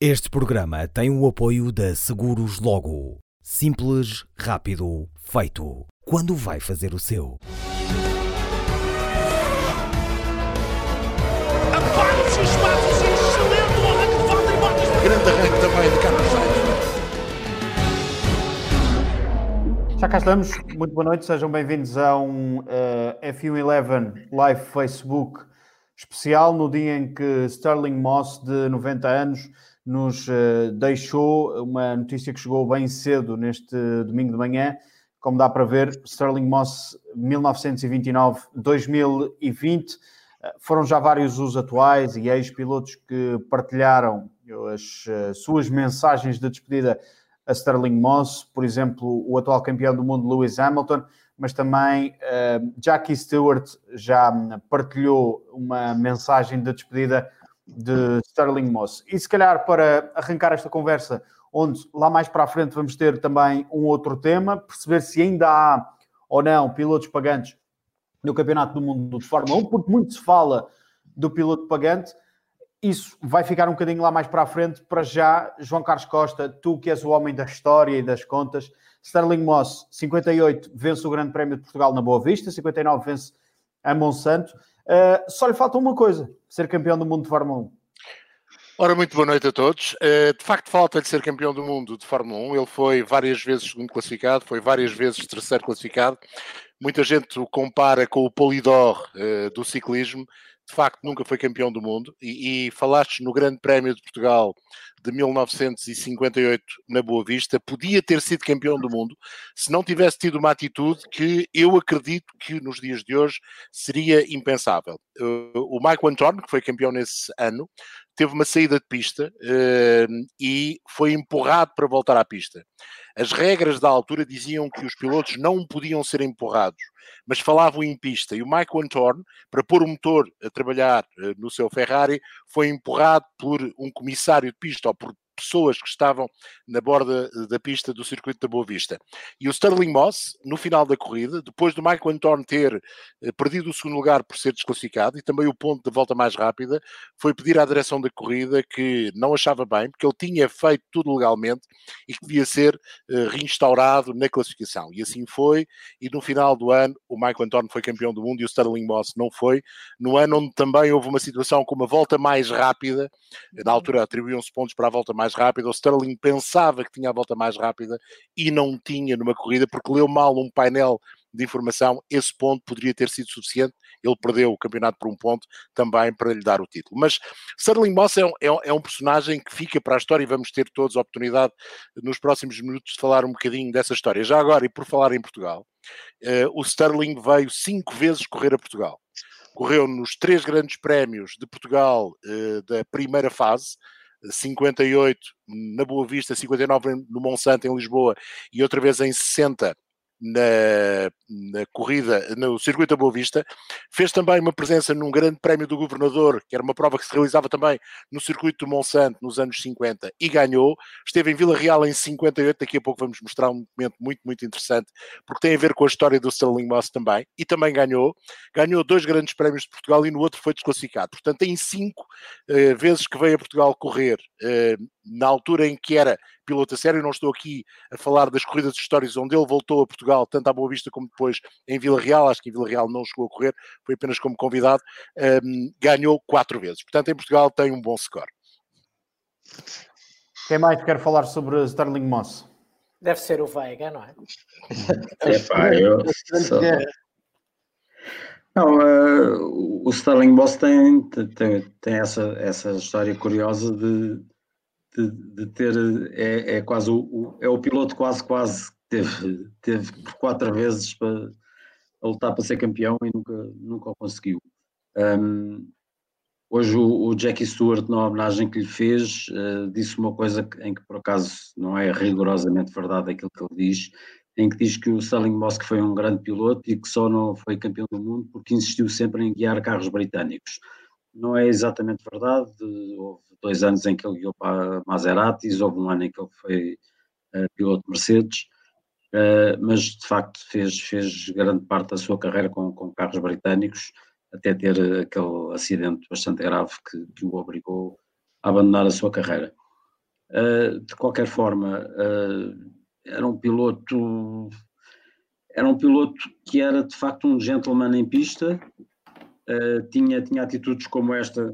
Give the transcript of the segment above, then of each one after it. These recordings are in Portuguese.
Este programa tem o apoio da Seguros Logo. Simples, rápido, feito. Quando vai fazer o seu? Abre-se espaços, excelente o arranque, falta e botas. Grande arranque também de Carlos Sainz. Já cá estamos, muito boa noite, sejam bem-vindos a um uh, F111 Live Facebook especial no dia em que Sterling Moss, de 90 anos, nos uh, deixou uma notícia que chegou bem cedo neste domingo de manhã. Como dá para ver, Sterling Moss 1929-2020. Uh, foram já vários os atuais e ex-pilotos que partilharam as uh, suas mensagens de despedida a Sterling Moss, por exemplo, o atual campeão do mundo Lewis Hamilton, mas também Jackie Stewart já partilhou uma mensagem de despedida de Sterling Moss. E se calhar para arrancar esta conversa, onde lá mais para a frente vamos ter também um outro tema, perceber se ainda há ou não pilotos pagantes no Campeonato do Mundo de Fórmula 1, porque muito se fala do piloto pagante. Isso vai ficar um bocadinho lá mais para a frente. Para já, João Carlos Costa, tu que és o homem da história e das contas, Sterling Moss, 58, vence o Grande Prémio de Portugal na Boa Vista, 59 vence a Monsanto. Uh, só lhe falta uma coisa: ser campeão do mundo de Fórmula 1. Ora, muito boa noite a todos. Uh, de facto, falta de ser campeão do mundo de Fórmula 1. Ele foi várias vezes segundo classificado, foi várias vezes terceiro classificado. Muita gente o compara com o Polidor uh, do ciclismo. De facto, nunca foi campeão do mundo. E, e falaste no Grande Prémio de Portugal de 1958 na Boa Vista, podia ter sido campeão do mundo se não tivesse tido uma atitude que eu acredito que nos dias de hoje seria impensável. O Michael Antonio, que foi campeão nesse ano, teve uma saída de pista uh, e foi empurrado para voltar à pista. As regras da altura diziam que os pilotos não podiam ser empurrados, mas falavam em pista. E o Michael Antorn, para pôr o motor a trabalhar uh, no seu Ferrari, foi empurrado por um comissário de pista ou por pessoas que estavam na borda eh, da pista do circuito da Boa Vista. E o Sterling Moss, no final da corrida, depois do Michael Anton ter eh, perdido o segundo lugar por ser desclassificado e também o ponto de volta mais rápida, foi pedir à direção da corrida que não achava bem, porque ele tinha feito tudo legalmente e que devia ser uh, reinstaurado na classificação. E assim foi, e no final do ano o Michael Anton foi campeão do mundo e o Sterling Moss não foi. No ano onde também houve uma situação com uma volta mais rápida, na altura atribuíam-se pontos para a volta mais mais rápida. O Sterling pensava que tinha a volta mais rápida e não tinha numa corrida porque leu mal um painel de informação. Esse ponto poderia ter sido suficiente. Ele perdeu o campeonato por um ponto também para lhe dar o título. Mas Sterling Moss é um, é um personagem que fica para a história e vamos ter todos a oportunidade nos próximos minutos de falar um bocadinho dessa história. Já agora, e por falar em Portugal, uh, o Sterling veio cinco vezes correr a Portugal correu nos três grandes prémios de Portugal uh, da primeira fase, 58 na Boa Vista, 59 no Monsanto, em Lisboa, e outra vez em 60 na, na, corrida, no circuito da Boa Vista, fez também uma presença num grande prémio do governador, que era uma prova que se realizava também no circuito do Monsanto nos anos 50 e ganhou. Esteve em Vila Real em 58, daqui a pouco vamos mostrar um documento muito, muito interessante, porque tem a ver com a história do Sterling Moss também, e também ganhou. Ganhou dois grandes prémios de Portugal e no outro foi desclassificado. Portanto, em cinco uh, vezes que veio a Portugal correr, uh, na altura em que era piloto a sério, não estou aqui a falar das corridas de histórias onde ele voltou a Portugal, tanto à Boa Vista como depois em Vila Real, acho que em Vila Real não chegou a correr, foi apenas como convidado, um, ganhou quatro vezes. Portanto, em Portugal tem um bom score. Quem mais quer falar sobre Sterling Moss? Deve ser o Veiga, não é? é pá, eu. Não, uh, o Sterling Moss tem, tem, tem essa, essa história curiosa de de, de ter é, é quase o, é o piloto quase quase teve, teve por quatro vezes para lutar para ser campeão e nunca, nunca o conseguiu. Um, hoje o, o, Jackie Stewart, na homenagem que lhe fez, uh, disse uma coisa que, em que por acaso não é rigorosamente verdade aquilo que ele diz, em que diz que o Sterling Moss foi um grande piloto e que só não foi campeão do mundo porque insistiu sempre em guiar carros britânicos. Não é exatamente verdade, houve dois anos em que ele guiou para Maseratis, houve um ano em que ele foi uh, piloto Mercedes, uh, mas de facto fez, fez grande parte da sua carreira com, com carros britânicos, até ter aquele acidente bastante grave que, que o obrigou a abandonar a sua carreira. Uh, de qualquer forma, era um piloto era um piloto que era de facto um gentleman em pista, uh, tinha, tinha atitudes como esta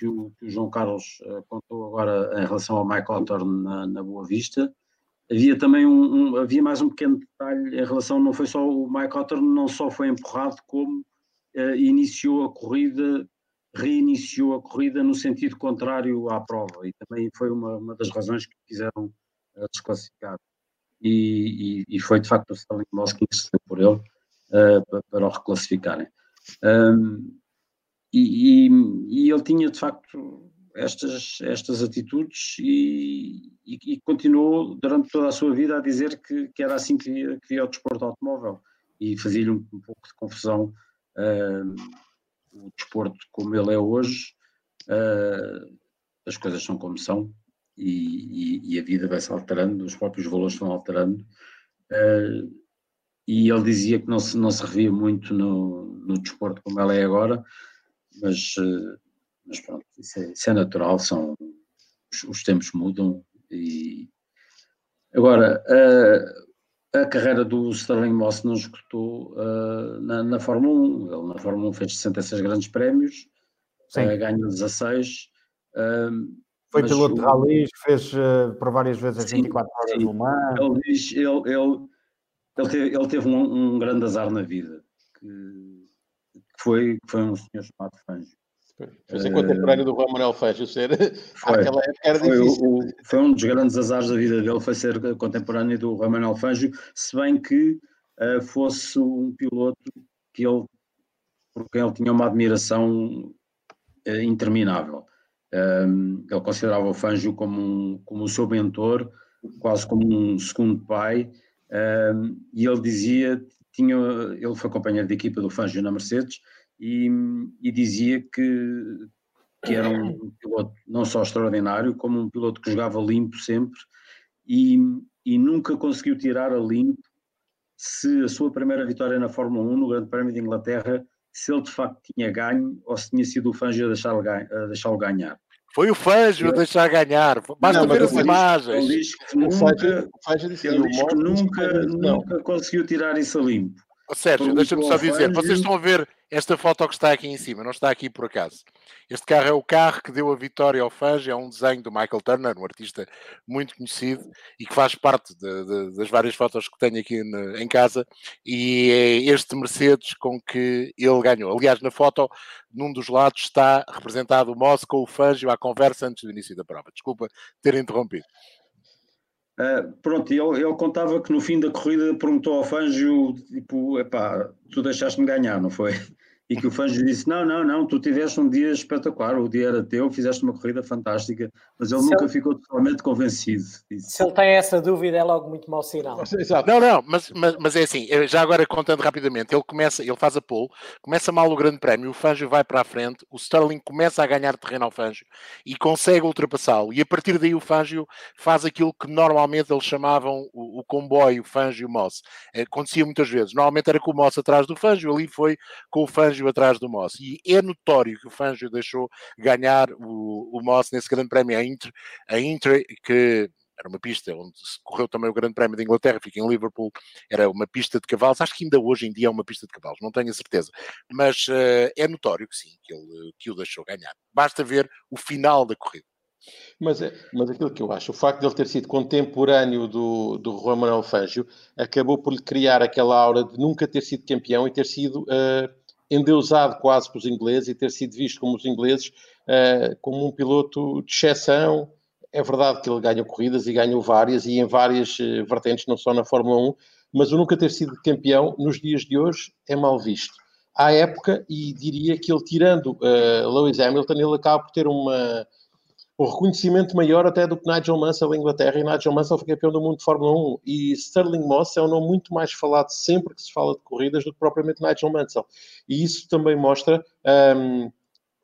que o, que o João Carlos contou agora em relação ao Mike Hawthorne na, na Boa Vista. Havia também um, um, havia mais um pequeno detalhe em relação, não foi só o Mike Hawthorne, não só foi empurrado, como iniciou a corrida reiniciou a corrida no sentido contrário à prova e também foi uma, uma das razões que quiseram uh, desclassificar. E, e, e, foi de facto o Sterling Moss que por ele uh, para, para, o reclassificarem. Um, e, e, ele tinha de facto estas, estas atitudes e, e, continuou durante toda a sua vida a dizer que, que era assim que via, o desporto automóvel. E fazia-lhe um, um, pouco de confusão o desporto como ele é hoje, uh, as coisas são como são e, e, e a vida vai se alterando, os próprios valores vão alterando. Uh, e ele dizia que não se, não se revia muito no, no desporto como ela é agora, mas, uh, mas pronto, isso é, isso é, natural, são, os, os tempos mudam e agora a carreira do Sterling Moss não escutou uh, na, na, Fórmula 1. Ele na Fórmula 1 fez 66 grandes prémios, uh, ganhou 16. Uh, Foi piloto de rallies, fez por várias vezes as 24 horas sim. do mar. Ele, diz, ele, ele, ele, teve, ele teve um, um grande azar na vida, que foi, foi um senhor chamado Fangio. Foi ser contemporâneo do Juan Manuel Fejo ser foi, época era foi. O, foi um dos grandes azares da vida dele, foi ser contemporâneo do Juan Manuel Fejo, se bem que uh, fosse um piloto que ele, por quem ele tinha uma admiração uh, interminável. Um, ele considerava o Fangio como, um, como o seu mentor, quase como um segundo pai, um, e ele dizia, tinha, ele foi companheiro de equipa do Fangio na Mercedes, e, e dizia que, que era um piloto não só extraordinário, como um piloto que jogava limpo sempre e, e nunca conseguiu tirar a limpo se a sua primeira vitória na Fórmula 1, no Grande Prémio de Inglaterra, se ele de facto tinha ganho ou se tinha sido o Fangio a deixá-lo deixá ganhar. Foi o Fangio a deixar ganhar. Basta não, ver as imagens. Nunca, que nunca, nunca conseguiu tirar isso a limpo. Sérgio, deixa-me só dizer, vocês estão a ver esta foto que está aqui em cima, não está aqui por acaso. Este carro é o carro que deu a vitória ao Fangio, é um desenho do Michael Turner, um artista muito conhecido e que faz parte de, de, das várias fotos que tenho aqui em casa. E é este Mercedes com que ele ganhou. Aliás, na foto, num dos lados está representado o com o Fangio à conversa antes do início da prova. Desculpa ter interrompido. Uh, pronto, ele, ele contava que no fim da corrida perguntou ao Fangio, tipo, epá, tu deixaste-me ganhar, não foi? E que o Fangio disse: Não, não, não, tu tiveste um dia espetacular, o dia era teu, fizeste uma corrida fantástica, mas ele se nunca ele... ficou totalmente convencido. Disse. Se ele tem essa dúvida, é logo muito mau sinal. Exato. Não, não, mas, mas, mas, é assim, já agora contando rapidamente, ele começa, ele faz a pole, começa mal o grande prémio, o Fangio vai para a frente, o Sterling começa a ganhar terreno ao Fangio e consegue ultrapassá-lo, e a partir daí o Fangio faz aquilo que normalmente eles chamavam o, o comboio Fangio-Moss. Acontecia muitas vezes, normalmente era com o Moss atrás do Fangio, ali foi com o Fangio Fangio atrás do Moss. E é notório que o Fangio deixou ganhar o, o Moss nesse grande prémio a Inter, a Inter que era uma pista onde se correu também o Grande Prémio de Inglaterra, fica em Liverpool, era uma pista de cavalos, acho que ainda hoje em dia é uma pista de cavalos, não tenho a certeza, mas uh, é notório que sim, que, ele, que o deixou ganhar. Basta ver o final da corrida. Mas, é, mas aquilo que eu acho, o facto de ele ter sido contemporâneo do, do Juan Manuel Fangio acabou por lhe criar aquela aura de nunca ter sido campeão e ter sido uh, endeusado quase pelos ingleses e ter sido visto como os ingleses uh, como um piloto de exceção. É verdade que ele ganhou corridas e ganhou várias e em várias uh, vertentes, não só na Fórmula 1, mas o nunca ter sido campeão nos dias de hoje é mal visto. À época, e diria que ele, tirando uh, Lewis Hamilton, ele acaba por ter uma, o reconhecimento maior até do que Nigel Mansell em Inglaterra, e Nigel Mansell foi campeão do mundo de Fórmula 1, e Sterling Moss é um nome muito mais falado sempre que se fala de corridas do que propriamente Nigel Mansell. E isso também mostra um,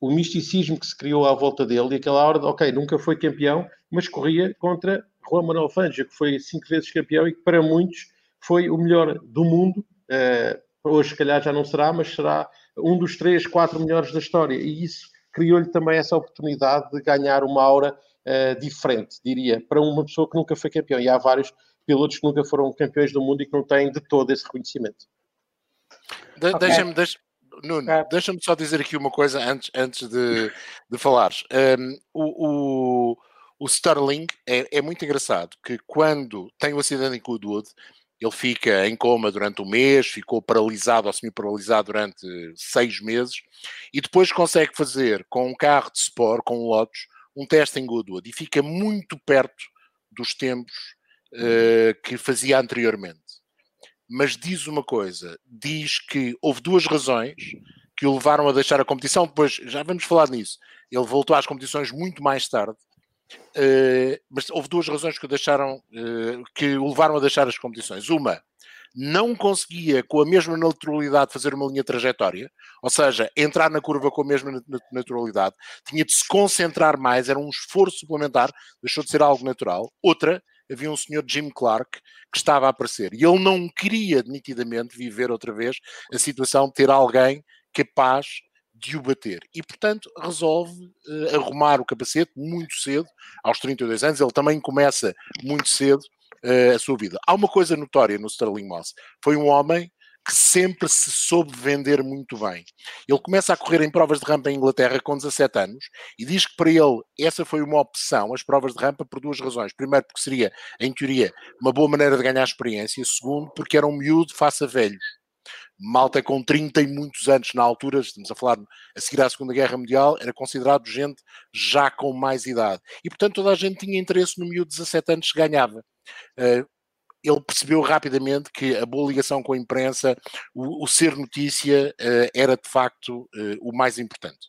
o misticismo que se criou à volta dele, e aquela hora de, ok, nunca foi campeão, mas corria contra Juan Manuel Fangio, que foi cinco vezes campeão e que para muitos foi o melhor do mundo, uh, hoje se calhar já não será, mas será um dos três, quatro melhores da história, e isso criou-lhe também essa oportunidade de ganhar uma aura uh, diferente, diria, para uma pessoa que nunca foi campeão. E há vários pilotos que nunca foram campeões do mundo e que não têm de todo esse reconhecimento. De okay. Deixa-me deixa, Nuno, é. deixa-me só dizer aqui uma coisa antes, antes de, de falares. Um, o, o, o, Sterling é, é, muito engraçado que quando tem o acidente em Goodwood, ele fica em coma durante um mês, ficou paralisado ou semi-paralisado durante seis meses e depois consegue fazer com um carro de Sport, com um Lotus, um teste em Goodwood e fica muito perto dos tempos uh, que fazia anteriormente mas diz uma coisa: diz que houve duas razões que o levaram a deixar a competição. Depois, já vamos falar nisso. Ele voltou às competições muito mais tarde, mas houve duas razões que deixaram, uh, que o levaram a deixar as competições. Uma, não conseguia com a mesma naturalidade fazer uma linha trajetória, ou seja, entrar na curva com a mesma naturalidade, tinha de se concentrar mais, era um esforço suplementar, deixou de ser algo natural. Outra, havia um senhor Jim Clark que estava a aparecer e ele não queria nitidamente viver outra vez a situação de ter alguém capaz de o bater. E, portanto, resolve uh, arrumar o capacete muito cedo, aos 32 anos. Ele também começa muito cedo uh, a sua vida. Há uma coisa notória no Sterling Moss. Foi um homem que sempre se soube vender muito bem. Ele começa a correr em provas de rampa em Inglaterra com 17 anos e diz que para ele essa foi uma opção, as provas de rampa, por duas razões. Primeiro, porque seria, em teoria, uma boa maneira de ganhar experiência. Segundo, porque era um miúdo face a velhos. Malta com 30 e muitos anos na altura, estamos a falar a seguir à Segunda Guerra Mundial, era considerado gente já com mais idade. E, portanto, toda a gente tinha interesse no miúdo de 17 anos que ganhava. Uh, ele percebeu rapidamente que a boa ligação com a imprensa, o, o ser notícia, uh, era de facto uh, o mais importante.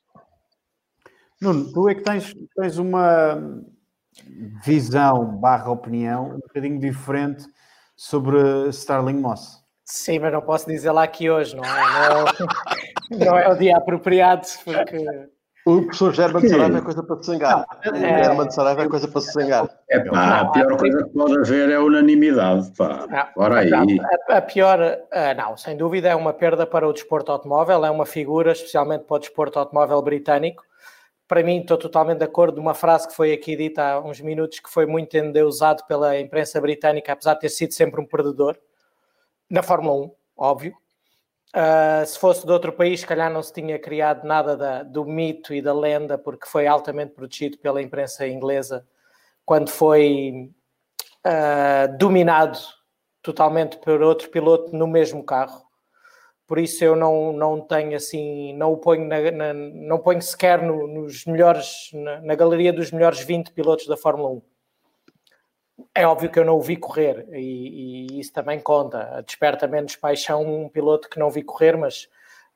Nuno, tu é que tens, tens uma visão barra opinião um bocadinho diferente sobre Starling Moss. Sim, mas não posso dizer lá aqui hoje, não é? Não é, não é o dia apropriado, porque o professor German de Saraiva é coisa para se zangar. O é... German de Saraiva é coisa para se zangar. É pá, a pior coisa que pode haver é unanimidade, pá. Ora aí. A, a, pior, uh, não, sem dúvida é uma perda para o desporto automóvel, é uma figura, especialmente para o desporto automóvel britânico. Para mim, estou totalmente de acordo de uma frase que foi aqui dita há uns minutos, que foi muito endeusado pela imprensa britânica, apesar de ter sido sempre um perdedor, na Fórmula 1, óbvio Uh, se fosse de outro país, se calhar não se tinha criado nada da, do mito e da lenda, porque foi altamente protegido pela imprensa inglesa quando foi uh, dominado totalmente por outro piloto no mesmo carro. Por isso eu não, não tenho assim, não o ponho, na, na, não ponho sequer no, nos melhores, na, na, galeria dos melhores 20 pilotos da Fórmula 1. É óbvio que eu não o vi correr e, e, isso também conta. Desperta menos paixão um piloto que não vi correr, mas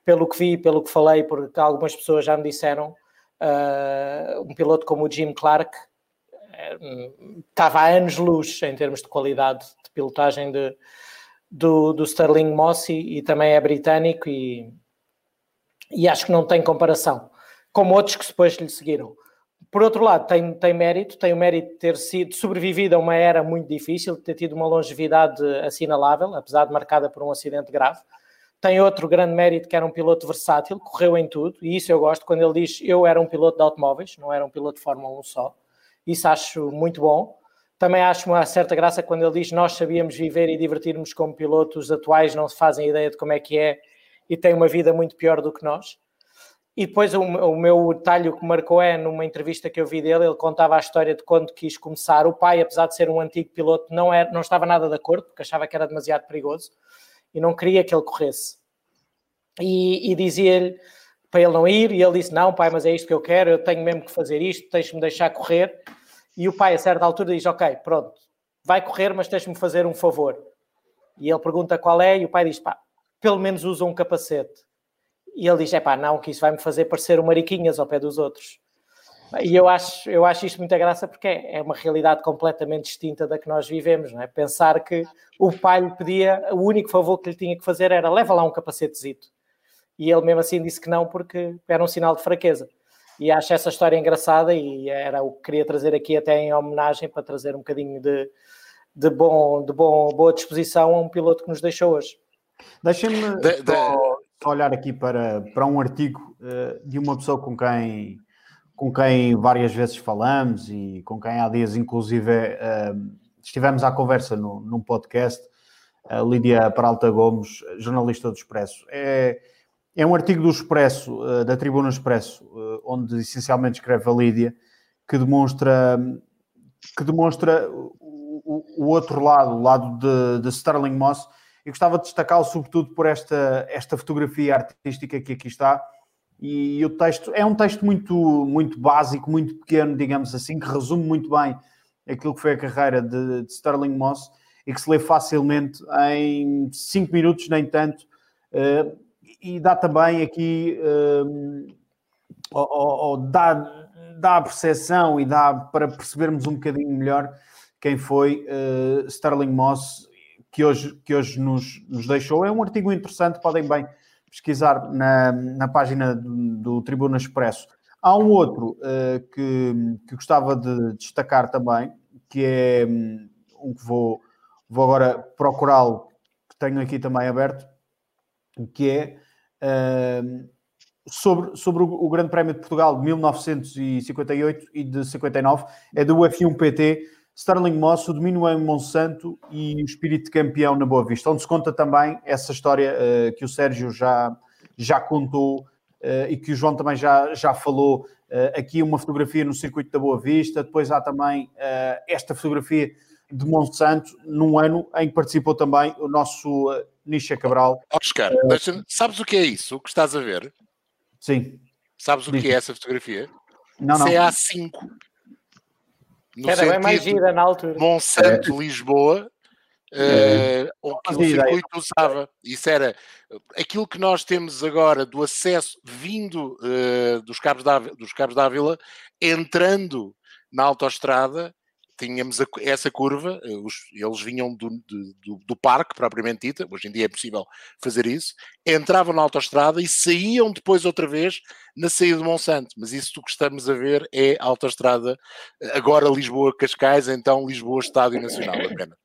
pelo que vi, pelo que falei, porque algumas pessoas já me disseram, uh, um piloto como o Jim Clark uh, estava a anos-luz em termos de qualidade de pilotagem de, do, do Sterling Moss e, e também é britânico e, e acho que não tem comparação, como outros que depois lhe seguiram. Por outro lado, tem, tem mérito, tem o mérito de ter sido sobrevivido a uma era muito difícil, de ter tido uma longevidade assinalável, apesar de marcada por um acidente grave. Tem outro grande mérito que era um piloto versátil, correu em tudo, e isso eu gosto quando ele diz eu era um piloto de automóveis, não era um piloto de Fórmula 1 só. Isso acho muito bom. Também acho uma certa graça quando ele diz nós sabíamos viver e divertirmos como pilotos atuais, não se fazem ideia de como é que é e têm uma vida muito pior do que nós. E depois o, o, meu talho que marcou é, numa entrevista que eu vi dele, ele contava a história de quando quis começar. O pai, apesar de ser um antigo piloto, não, era, não estava nada de acordo, porque achava que era demasiado perigoso e não queria que ele corresse. E, e dizia-lhe para ele não ir, e ele disse: Não, pai, mas é isto que eu quero, eu tenho mesmo que fazer isto, tens-me deixar correr. E o pai, a certa altura, diz: Ok, pronto, vai correr, mas tens-me fazer um favor. E ele pergunta qual é, e o pai diz: Pá, pelo menos usa um capacete. E ele diz: é pá, não, que isso vai-me fazer parecer um mariquinhas ao pé dos outros. E eu acho, eu acho isto muita graça porque é uma realidade completamente distinta da que nós vivemos, não é? Pensar que o pai lhe pedia, o único favor que lhe tinha que fazer era leva lá um capacetezito. E ele mesmo assim disse que não porque era um sinal de fraqueza. E acho essa história engraçada e era o que queria trazer aqui até em homenagem para trazer um bocadinho de, de, bom, de bom, boa disposição a um piloto que nos deixou hoje. Deixem-me olhar aqui para, para um artigo uh, de uma pessoa com quem, com quem várias vezes falamos e com quem há dias, inclusive, uh, estivemos à conversa no, num podcast, a Lídia Peralta Gomes, jornalista do Expresso. É, é um artigo do Expresso, uh, da Tribuna Expresso, uh, onde essencialmente escreve a Lídia, que demonstra, que demonstra o, o outro lado, o lado de, de Sterling Moss, e gostava de destacá-lo sobretudo por esta, esta fotografia artística que aqui está, e o texto é um texto muito, muito básico, muito pequeno, digamos assim, que resume muito bem aquilo que foi a carreira de, de Sterling Moss e que se lê facilmente em 5 minutos, nem tanto, uh, e dá também aqui, uh, ou, ou, dá, dá a percepção e dá para percebermos um bocadinho melhor quem foi uh, Sterling Moss, que hoje, que hoje nos, nos deixou. É um artigo interessante, podem bem pesquisar na, na página do, do Tribuna Expresso. Há um outro uh, que, que gostava de destacar também, que é um, um que vou, vou agora procurá-lo, que tenho aqui também aberto, que é uh, sobre, sobre o, o, Grande Prémio de Portugal de 1958 e de 59, é do F1 PT Sterling Moss, o domínio em Monsanto e o espírito de campeão na Boa Vista, onde se conta também essa história uh, que o Sérgio já, já contou uh, e que o João também já, já falou. Uh, aqui uma fotografia no circuito da Boa Vista, depois há também esta fotografia de Monsanto, num ano em que participou também o nosso uh, Nisha Cabral. Oscar, sabes o que é isso? O que estás a ver? Sim. Sabes o que é essa fotografia? Não, não. CA5. No Era bem mais gira na altura. Monsanto, é. Lisboa, é. Uh, que o circuito usava. Isso era aquilo que nós temos agora do acesso vindo uh, dos, cabos da, dos Cabos da Ávila, entrando na autoestrada, tínhamos a, essa curva, eh, os, eles vinham do, do, do, parque, propriamente dita, hoje em dia é possível fazer isso, entravam na autoestrada e saíam depois outra vez na saída de Monsanto. Mas isso que estamos a ver é a autoestrada, eh, agora Lisboa-Cascais, então Lisboa-Estádio Nacional, apenas.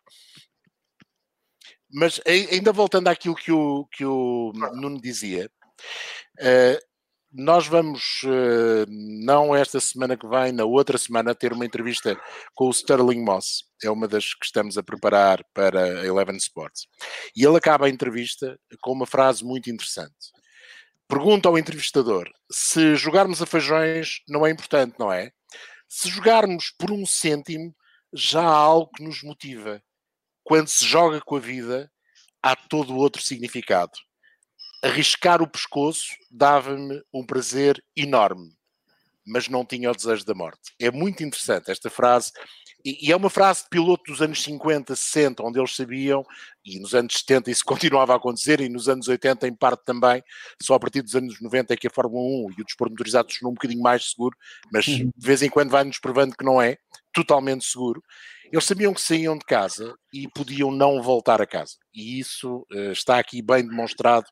Mas ainda voltando àquilo que o, que o Nuno dizia, uh, nós vamos, eh, não esta semana que vem, na outra semana, ter uma entrevista com o Sterling Moss. É uma das que estamos a preparar para a Eleven Sports. E ele acaba a entrevista com uma frase muito interessante. Pergunta ao entrevistador: se jogarmos a feijões não é importante, não é? Se jogarmos por um cêntimo, já há algo que nos motiva. Quando se joga com a vida, há todo outro significado arriscar o pescoço dava-me um prazer enorme, mas não tinha o desejo da morte. É muito interessante esta frase, e, é uma frase de piloto dos anos 50, 60, onde eles sabiam, e nos anos 70 isso continuava a acontecer, e nos anos 80 em parte também, só a partir dos anos 90 é que a Fórmula 1 e o desporto motorizado tornou um bocadinho mais seguro, mas de vez em quando vai-nos provando que não é totalmente seguro. Eles sabiam que saíam de casa e podiam não voltar a casa. E isso uh, está aqui bem demonstrado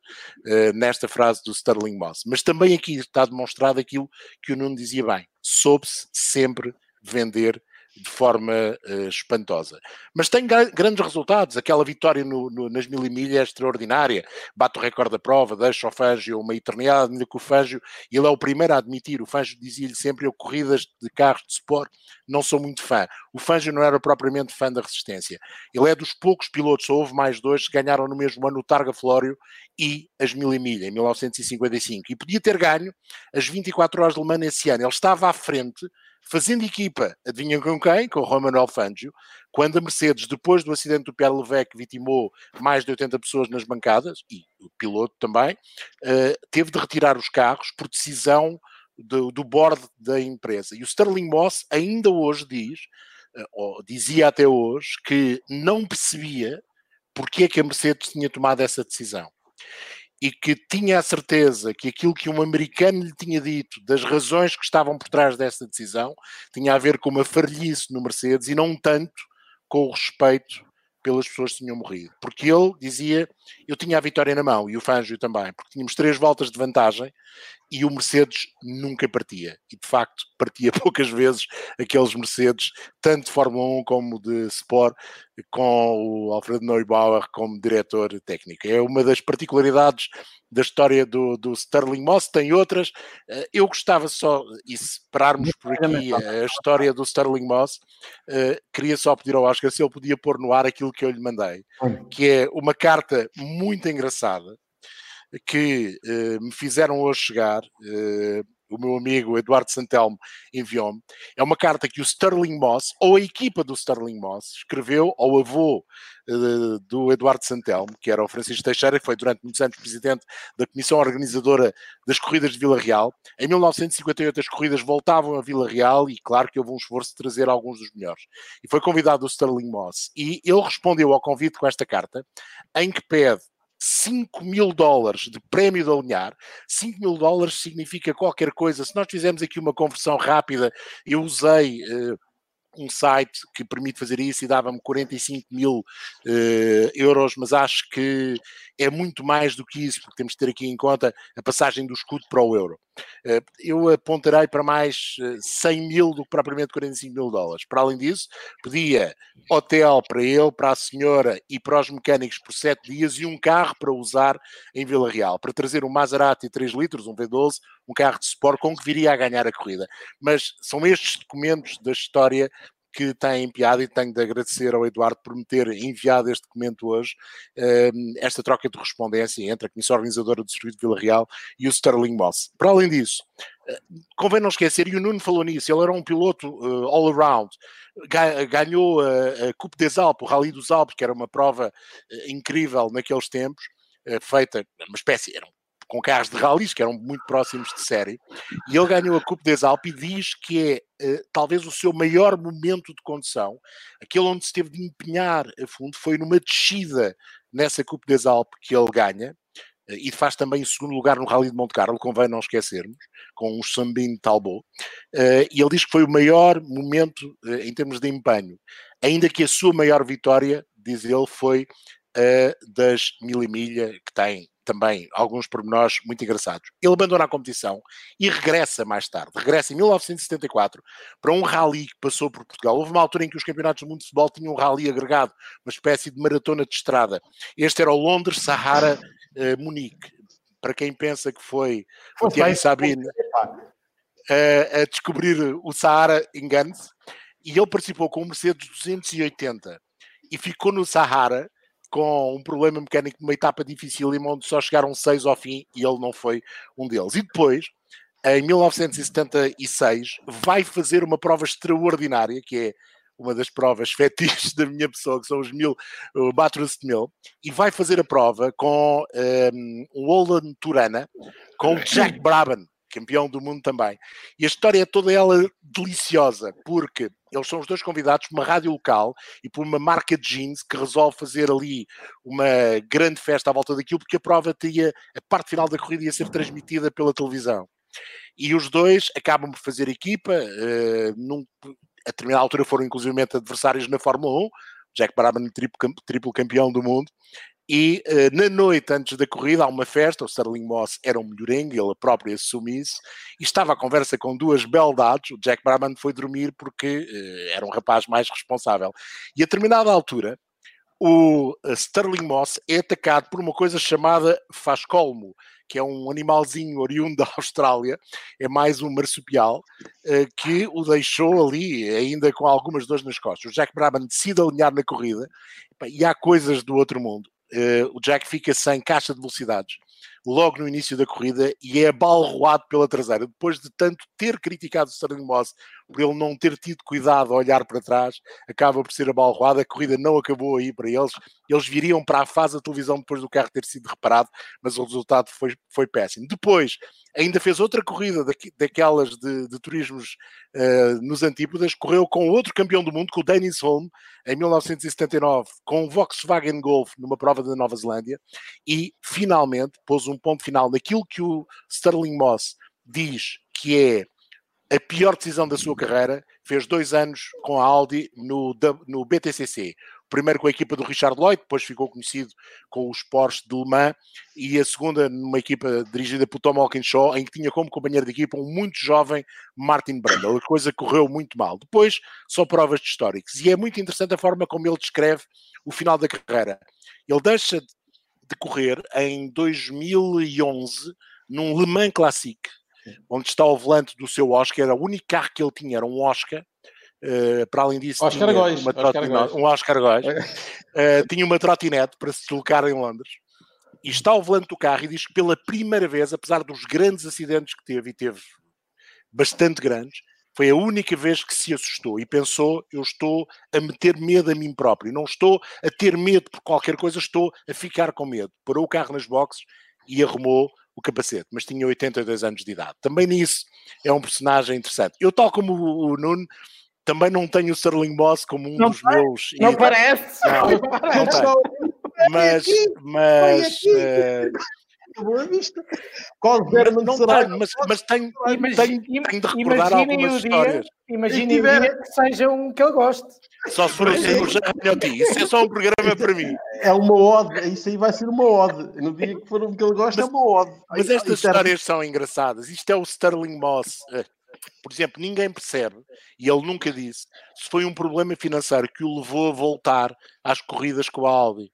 uh, nesta frase do Sterling Moss. Mas também aqui está demonstrado aquilo que o Nuno dizia bem: soube-se sempre vender de forma uh, espantosa. Mas tem grandes resultados. Aquela vitória no, no, nas mil e milhas é extraordinária. Bate o recorde da prova, deixa o Fangio uma eternidade, ainda que o Fangio, ele é o primeiro a admitir. O Fangio dizia-lhe sempre: Eu, corridas de carros de sport, não sou muito fã. O Fangio não era propriamente fã da resistência. Ele é dos poucos pilotos, só houve mais dois, que ganharam no mesmo ano o Targa Flório e as mil e milha, em 1955. E podia ter ganho as 24 horas de Le Mans esse ano. Ele estava à frente fazendo equipa, adivinham com quem? Com o Roman Alfangio, quando a Mercedes, depois do acidente do Pierre Levesque, vitimou mais de 80 pessoas nas bancadas, e o piloto também, uh, teve de retirar os carros por decisão do, do board da empresa. E o Sterling Moss ainda hoje diz, uh, ou dizia até hoje, que não percebia porque é que a Mercedes tinha tomado essa decisão e que tinha a certeza que aquilo que um americano lhe tinha dito, das razões que estavam por trás dessa decisão, tinha a ver com uma farlice no Mercedes e não tanto com o respeito pelas pessoas que tinham morrido. Porque ele dizia, eu tinha a vitória na mão e o Fangio também, porque tínhamos três voltas de vantagem e o Mercedes nunca partia. E de facto partia poucas vezes aqueles Mercedes, tanto de Fórmula 1 como de Sport, com o Alfredo Neubauer como diretor técnico. É uma das particularidades da história do, do Sterling Moss, tem outras. Eh, eu gostava só, e se pararmos por aqui a história do Sterling Moss, eh, queria só pedir ao Oscar se ele podia pôr no ar aquilo que eu lhe mandei, que é uma carta muito engraçada que uh, me fizeram hoje chegar, uh, o meu amigo Eduardo Santelmo enviou-me, é uma carta que o Sterling Moss, ou a equipa do Sterling Moss, escreveu ao avô uh, do Eduardo Santelmo, que era o Francisco Teixeira, que foi durante muitos anos presidente da comissão organizadora das corridas de Vila Real. Em 1958 as corridas voltavam a Vila Real e claro que houve um esforço de trazer alguns dos melhores. E foi convidado o Sterling Moss. E ele respondeu ao convite com esta carta, em que pede 5 mil dólares de prémio de alinhar. 5 mil dólares significa qualquer coisa. Se nós fizermos aqui uma conversão rápida, eu usei uh, um site que permite fazer isso e dava-me 45 mil uh, euros, mas acho que é muito mais do que isso, porque temos de ter aqui em conta a passagem do escudo para o euro. Uh, eu apontarei para mais 100 eh, mil do que propriamente 45 mil dólares. Para além disso, pedia hotel para ele, para a senhora e para os mecânicos por 7 dias e um carro para usar em Vila Real, para trazer um Maserati 3 litros, um V12, um carro de sport com que viria a ganhar a corrida. Mas são estes documentos da história que têm piada e tenho de agradecer ao Eduardo por me ter enviado este documento hoje, ehm, esta troca de correspondência entre a Comissão Organizadora do Circuito de Vila Real e o Sterling Moss. Para além disso, eh, convém não esquecer, e o Nuno falou nisso, ele era um piloto uh, all-around, ganhou a, Coupe des Alpes, o Rally dos Alpes, que era uma prova uh, incrível naqueles tempos, feita, uma espécie, era um com carros de rallies que eram muito próximos de série, e ele ganhou a Coupe des Alpes e diz que é uh, talvez o seu maior momento de condução, aquele onde se teve de empenhar a fundo, foi numa descida nessa Coupe des Alpes que ele ganha, uh, e faz também o segundo lugar no Rally de Monte Carlo, convém não esquecermos, com o Sambin Talbot, uh, e ele diz que foi o maior momento em termos de empenho, ainda que a sua maior vitória, diz ele, foi das mil e milha que tem também alguns pormenores muito engraçados. Ele abandona a competição e regressa mais tarde. Regressa em 1974 para um rally que passou por Portugal. Houve uma altura em que os campeonatos do mundo de futebol tinham um rally agregado, uma espécie de maratona de estrada. Este era o Londres Sahara uh, Munique. Para quem pensa que foi, o Thierry Sabine uh, a descobrir o Sahara, engane-se. E ele participou com o Mercedes 280 e ficou no Sahara com um problema mecânico numa etapa difícil onde só chegaram seis ao fim e ele não foi um deles. E depois, em 1976, vai fazer uma prova extraordinária, que é uma das provas fetiches da minha pessoa, que são os mil, o Bathurst Mil, e vai fazer a prova com um, um Holden Turana, com o Jack Brabham, campeão do mundo também. E a história é toda ela deliciosa, porque eles são os dois convidados por uma rádio local e por uma marca de jeans que resolve fazer ali uma grande festa à volta daquilo, porque a prova teria, a parte final da corrida ia ser transmitida pela televisão. E os dois acabam por fazer equipa, uh, num, a determinada altura foram inclusive adversários na Fórmula 1, Jack Brabham triplo, triplo campeão do mundo, e uh, na noite antes da corrida há uma festa, o Sterling Moss era um melhorengue, ele próprio assume isso, e estava à conversa com duas beldades, o Jack Brabham foi dormir porque uh, era um rapaz mais responsável. E a determinada altura, o eh, Sterling Moss é atacado por uma coisa chamada fascolmo, que é um animalzinho oriundo da Austrália, é mais um marsupial, que o deixou ali, ainda com algumas dores nas costas. O Jack Brabham decide alinhar na corrida, e há coisas do outro mundo uh, o Jack fica sem caixa de velocidades logo no início da corrida e é balroado pela traseira. Depois de tanto ter criticado o Sterling Moss por ele não ter tido cuidado a olhar para trás, acaba por ser abalroado. A corrida não acabou aí para eles. Eles viriam para a fase da televisão depois do carro ter sido reparado, mas o resultado foi, foi péssimo. Depois, ainda fez outra corrida daquelas de, de turismos uh, nos Antípodas, correu com outro campeão do mundo, com o Dennis Holm, em 1979, com o Volkswagen Golf, numa prova da Nova Zelândia, e finalmente pôs um ponto final naquilo que o Sterling Moss diz que é a pior decisão da sua carreira, fez dois anos com a Audi no, no BTCC, primeiro com a equipa do Richard Lloyd, depois ficou conhecido com os Porsche de Le Mans, e a segunda numa equipa dirigida por Tom Hawkinshaw, em que tinha como companheiro de equipa um muito jovem Martin Brundle. A coisa correu muito mal. Depois, só provas de históricos. E é muito interessante a forma como ele descreve o final da carreira. Ele deixa de correr em 2011 num Le Mans Classic, onde está o volante do seu Oscar, era o único carro que ele tinha era um Oscar, Uh, para além disso, Oscar tinha Góis, uma trotinete- um Oscar Góis. Uh, tinha uma trotinete para se deslocar em Londres. E está ao volante do carro e diz que pela primeira vez, apesar dos grandes acidentes que teve, e teve bastante grandes, foi a única vez que se assustou e pensou: eu estou a meter medo a mim próprio, não estou a ter medo por qualquer coisa, estou a ficar com medo. Parou o carro nas boxes e arrumou o capacete, mas tinha 82 anos de idade. Também nisso é um personagem interessante. Eu, tal como o, o Nuno, também não tenho o Sterling Moss como um Não dos meus. Não parece? Não, Não não parece. Mas, mas, aqui. Boa vista. Qual não tenho, mas, mas tenho, Imagi- tenho, im- tenho de recordar Imaginem algumas o dia, histórias. imaginem E o tiver- dia que seja um que ele goste. Só se for o Cirurgião Ranhotti. Isso é só um programa para mim. É uma ode. Isso aí vai ser uma ode. No dia que for um que ele gosta, é uma ode. Mas estas histórias são engraçadas. Isto é o Sterling Moss. Eh, Por exemplo, ninguém percebe, e ele nunca disse, se foi um problema financeiro que o levou a voltar às corridas com a Audi.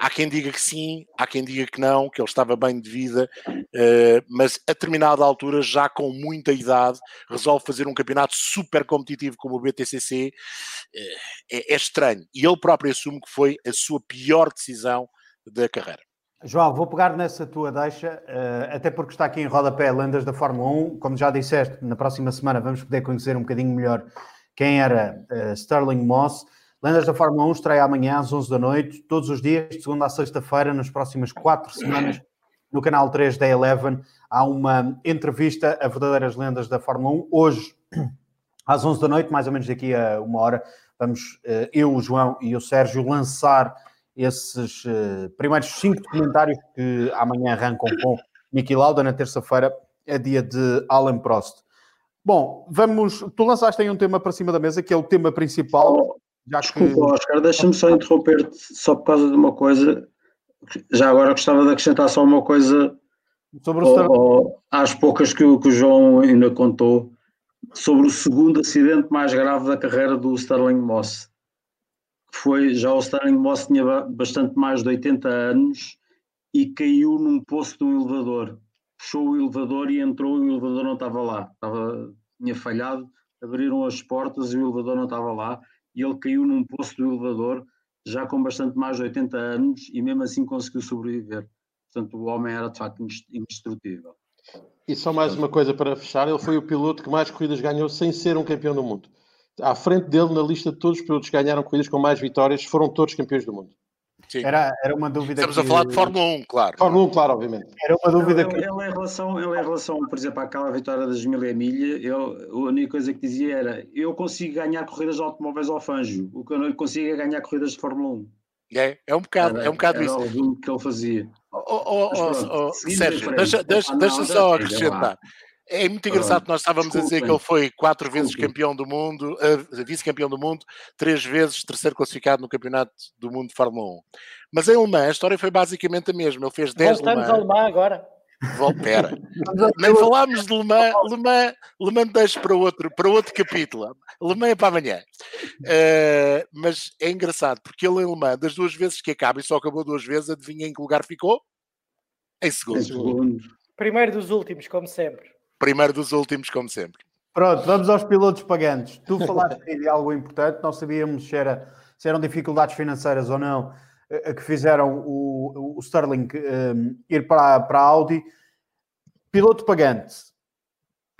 Há quem diga que sim, há quem diga que não, que ele estava bem de vida, eh, mas a determinada altura, já com muita idade, resolve fazer um campeonato super competitivo como o BTCC. eh, é, é estranho. E ele próprio assume que foi a sua pior decisão da carreira. João, vou pegar nessa tua deixa, eh, até porque está aqui em rodapé lendas da Fórmula 1. Como já disseste, na próxima semana vamos poder conhecer um bocadinho melhor quem era Sterling Moss. Lendas da Fórmula 1 estreia amanhã às 11 da noite, todos os dias, de segunda a sexta-feira, nas próximas quatro semanas, no canal 3 da Eleven. Há uma entrevista a verdadeiras lendas da Fórmula 1. Hoje, às 11 da noite, mais ou menos daqui a uma hora, vamos eh, eu, o João e o Sérgio lançar esses eh, primeiros cinco documentários que amanhã arrancam com Niki Lauda, na terça-feira é dia de Alan Prost. Bom, vamos. Tu lançaste aí um tema para cima da mesa, que é o tema principal. Já que... Desculpa, Oscar, deixa-me só interromper-te só por causa de uma coisa. Já agora gostava de acrescentar só uma coisa Sobre o ao- Sterling- ao- às poucas que, o- que o João ainda contou sobre o segundo acidente mais grave da carreira do Sterling Moss. Que Foi, já o Sterling Moss tinha ba- bastante mais de 80 anos e caiu num poço de um elevador. Puxou o elevador e entrou e o elevador não estava lá. Estava, tinha falhado, abriram as portas e o elevador não estava lá e ele caiu num poço do elevador já com bastante mais de 80 anos e mesmo assim conseguiu sobreviver. Portanto, o homem era de facto indes- indestrutível. E só mais uma coisa para fechar: ele foi o piloto que mais corridas ganhou sem ser um campeão do mundo. À frente dele, na lista de todos os pilotos que ganharam corridas com mais vitórias, foram todos campeões do mundo. Sim. Era, era uma dúvida. Estamos que- a falar de Fórmula 1, claro. Fórmula 1, claro, obviamente. Era uma dúvida Ele, que. ele, em relação, ele, em relação, por exemplo, àquela vitória das Milha Milha, ele, a única coisa que dizia era: eu consigo ganhar corridas de automóveis ao Fangio, o que eu não consigo é ganhar corridas de Fórmula 1. É, é um bocado, Era- é um bocado era isso. o que ele fazia. Oh, oh, Mas oh, pronto, oh, em Sérgio, deixa, deixa, Ah, não, deixa só acrescentar. É muito engraçado que nós estávamos a dizer que ele foi quatro vezes Desculpem. campeão do mundo, eh, vice-campeão do mundo, três vezes terceiro classificado no campeonato do mundo de Fórmula 1. Mas em Le Mans a história foi basicamente a mesma. Ele fez 10 Le Voltamos Mans. ao agora. Vol- Pera. Nem falámos de Le Mans. Le Mans, Le Mans deixo para outro, para outro capítulo. Le Mans é para amanhã. Eh, mas é engraçado, porque ele em Le Mans, das duas vezes que acaba, e só acabou duas vezes, adivinha em que lugar ficou? Em segundo. Em segundo. Primeiro dos últimos, como sempre. Primeiro dos últimos, como sempre. Pronto, vamos aos pilotos pagantes. Tu falaste de algo importante, não sabíamos se, era, se eram dificuldades financeiras ou não eh, que fizeram o, o Sterling eh, ir para, para a Audi. Piloto pagante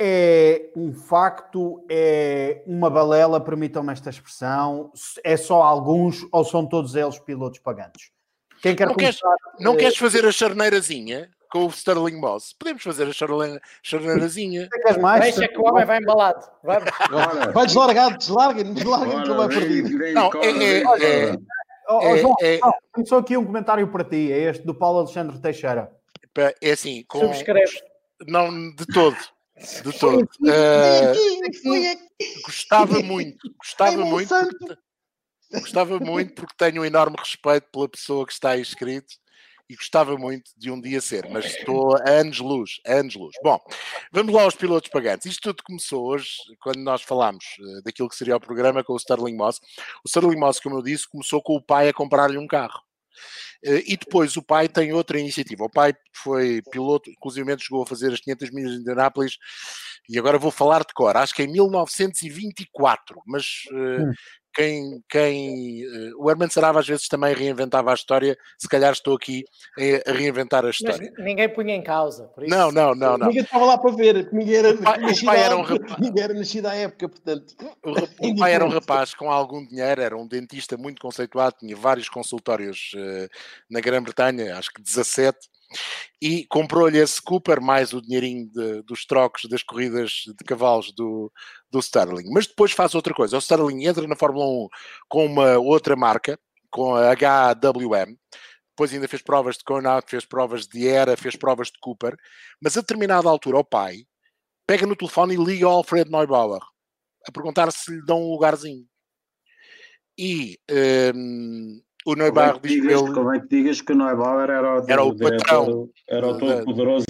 é um facto, é uma balela, permitam-me esta expressão, é só alguns ou são todos eles pilotos pagantes? Quem quer Não queres, começar? não eh, queres fazer a charneirazinha com o Sterling Moss? Podemos fazer a charne- charneirazinha. Quem queres mais? Deixa que o homem vai embalado. Ora, Vai deslargar, deslarga-me, deslarga-me que ele vai perdido. Não, é- é- é- Oh, oh, É- João, é- João, tenho só aqui um comentário para ti, é este do Paulo Alexandre Teixeira. É assim, com, Subscreves. não de todo. De todo. Foi aqui. gostava muito, gostava muito. Porque- Gostava muito porque tenho um enorme respeito pela pessoa que está aí escrito e gostava muito de um dia ser, mas estou a anos-luz, anos-luz. Bom, vamos lá aos pilotos pagantes. Isto tudo começou hoje, quando nós falámos uh, daquilo que seria o programa com o Sterling Moss. O Sterling Moss, como eu disse, começou com o pai a comprar-lhe um carro. Uh, e depois o pai tem outra iniciativa. O pai foi piloto, inclusive chegou a fazer as 500 milhas de Indianápolis, e agora vou falar de cor, acho que em 1924, mas uh, quem, quem uh, o Herman Sarava às vezes também reinventava a história, se calhar estou aqui a reinventar a história. Mas ninguém punha em causa. Não, não, não, não. Ninguém estava lá para ver, ninguém era, o pai, o pai era um rapaz, ninguém era nascido à época, portanto. O, o pai era um rapaz com algum dinheiro, era um dentista muito conceituado, tinha vários consultórios uh, na Grã-Bretanha, acho que 17 e comprou-lhe esse Cooper mais o dinheirinho de, dos trocos das corridas de cavalos do, do Sterling. Mas depois faz outra coisa. O Sterling entra na Fórmula 1 com uma outra marca, com a HWM. Depois ainda fez provas de Conaut, fez provas de Era, fez provas de Cooper. Mas a determinada altura, o pai pega no telefone e liga ao Alfred Neubauer a perguntar se lhe dão um lugarzinho. E um, o Neubauer diz que ele... Como é que digas que o Neubauer era o, era o patrão, era o todo poderoso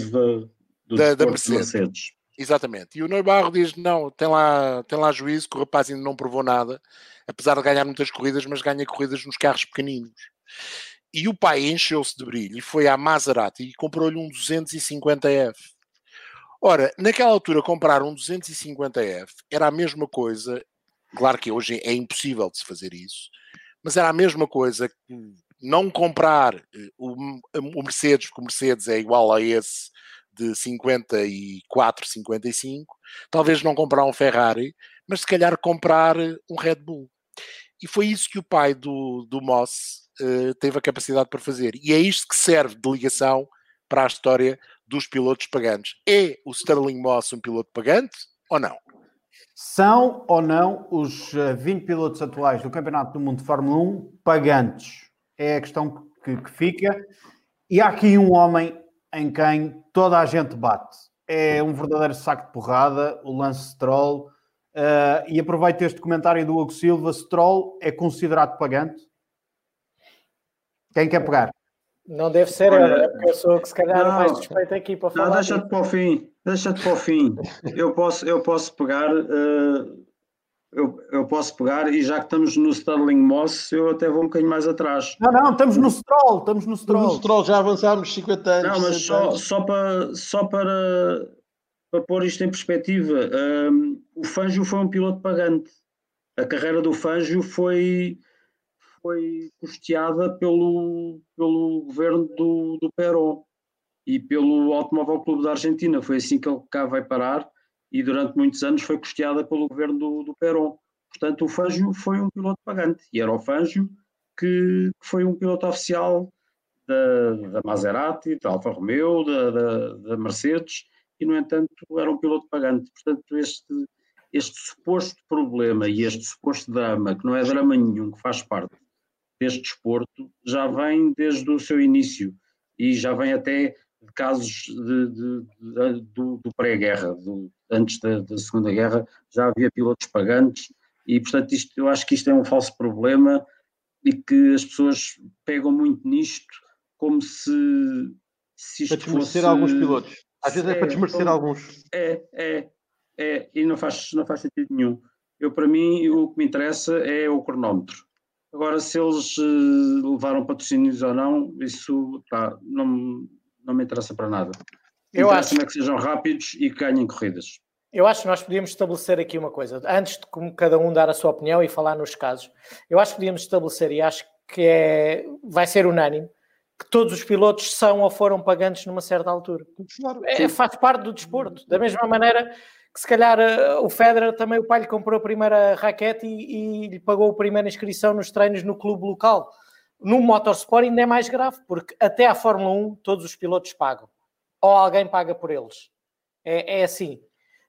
da, da, da Mercedes. Mercedes. Exatamente. E o Neubauer diz: não, tem lá, tem lá juízo, que o rapaz ainda não provou nada, apesar de ganhar muitas corridas, mas ganha corridas nos carros pequeninos. E o pai encheu-se de brilho e foi à Maserati e comprou-lhe um 250F. Ora, naquela altura, comprar um 250F era a mesma coisa. Claro que hoje é impossível de se fazer isso, mas era a mesma coisa que não comprar eh, o, o Mercedes, porque o Mercedes é igual a esse de 54, 55, talvez não comprar um Ferrari, mas se calhar comprar um Red Bull. E foi isso que o pai do, do Moss uh, teve a capacidade para fazer. E é isto que serve de ligação para a história dos pilotos pagantes. É o Sterling Moss um piloto pagante ou não? São ou não os 20 eh, pilotos atuais do Campeonato do Mundo de Fórmula 1 pagantes? É a questão que, que fica. E há aqui um homem em quem toda a gente bate. É um verdadeiro saco de porrada, o Lance Stroll. Uh, e aproveito este comentário do Hugo Silva: Stroll é considerado pagante? Quem quer pegar? Não deve ser Olha, a pessoa que se calhar não, mais suspeita aqui para falar. Não, deixa-te para o fim, deixa-te para o fim. Eu posso, eu posso pegar. Uh, eu, eu posso pegar e já que estamos no Sterling Moss, eu até vou um bocadinho mais atrás. Não, não, estamos no Stroll, estamos no Stroll. No Stroll já avançámos 50 anos. Não, mas só, só, para, só para, para pôr isto em perspectiva, um, o Fangio foi um piloto pagante. A carreira do Fangio foi, foi custeada pelo, pelo governo do, do Perón e pelo Automóvel Clube da Argentina. Foi assim que ele cá vai parar e durante muitos anos foi custeada pelo governo do, do Perón. Portanto, o Fangio foi um piloto pagante e era o Fangio que foi um piloto oficial da, da Maserati, da Alfa Romeo, da, da, da, Mercedes e, no entanto, era um piloto pagante. Portanto, este, este suposto problema e este suposto drama, que não é drama nenhum, que faz parte deste desporto, já vem desde o seu início e já vem até de casos de, de, de, do, do pré-guerra, antes da, da, Segunda Guerra, já havia pilotos pagantes, e portanto isto, eu acho que isto é um falso problema e que as pessoas pegam muito nisto como se, se isto para desmerecer fosse... alguns pilotos. Às vezes é, é para desmerecer como... alguns. É, é, é, e não faz, não faz sentido nenhum. Eu, para mim, o que me interessa é o cronómetro. Agora, se eles uh, levaram patrocínios ou não, isso pá, não, não me interessa para nada. Eu acho é que sejam rápidos e que ganhem corridas. Eu acho que nós podíamos estabelecer aqui uma coisa, antes de cada um dar a sua opinião e falar nos casos. Eu acho que podíamos estabelecer, e acho que é, vai ser unânime, que todos os pilotos são ou foram pagantes numa certa altura. É, faz parte do desporto. Da mesma maneira que se calhar eh, o Federer também o pai lhe comprou a primeira raquete e, e lhe pagou a primeira inscrição nos treinos no clube local. No motorsport ainda é mais grave, porque até à Fórmula 1 todos os pilotos pagam. Ou alguém paga por eles. É, é assim.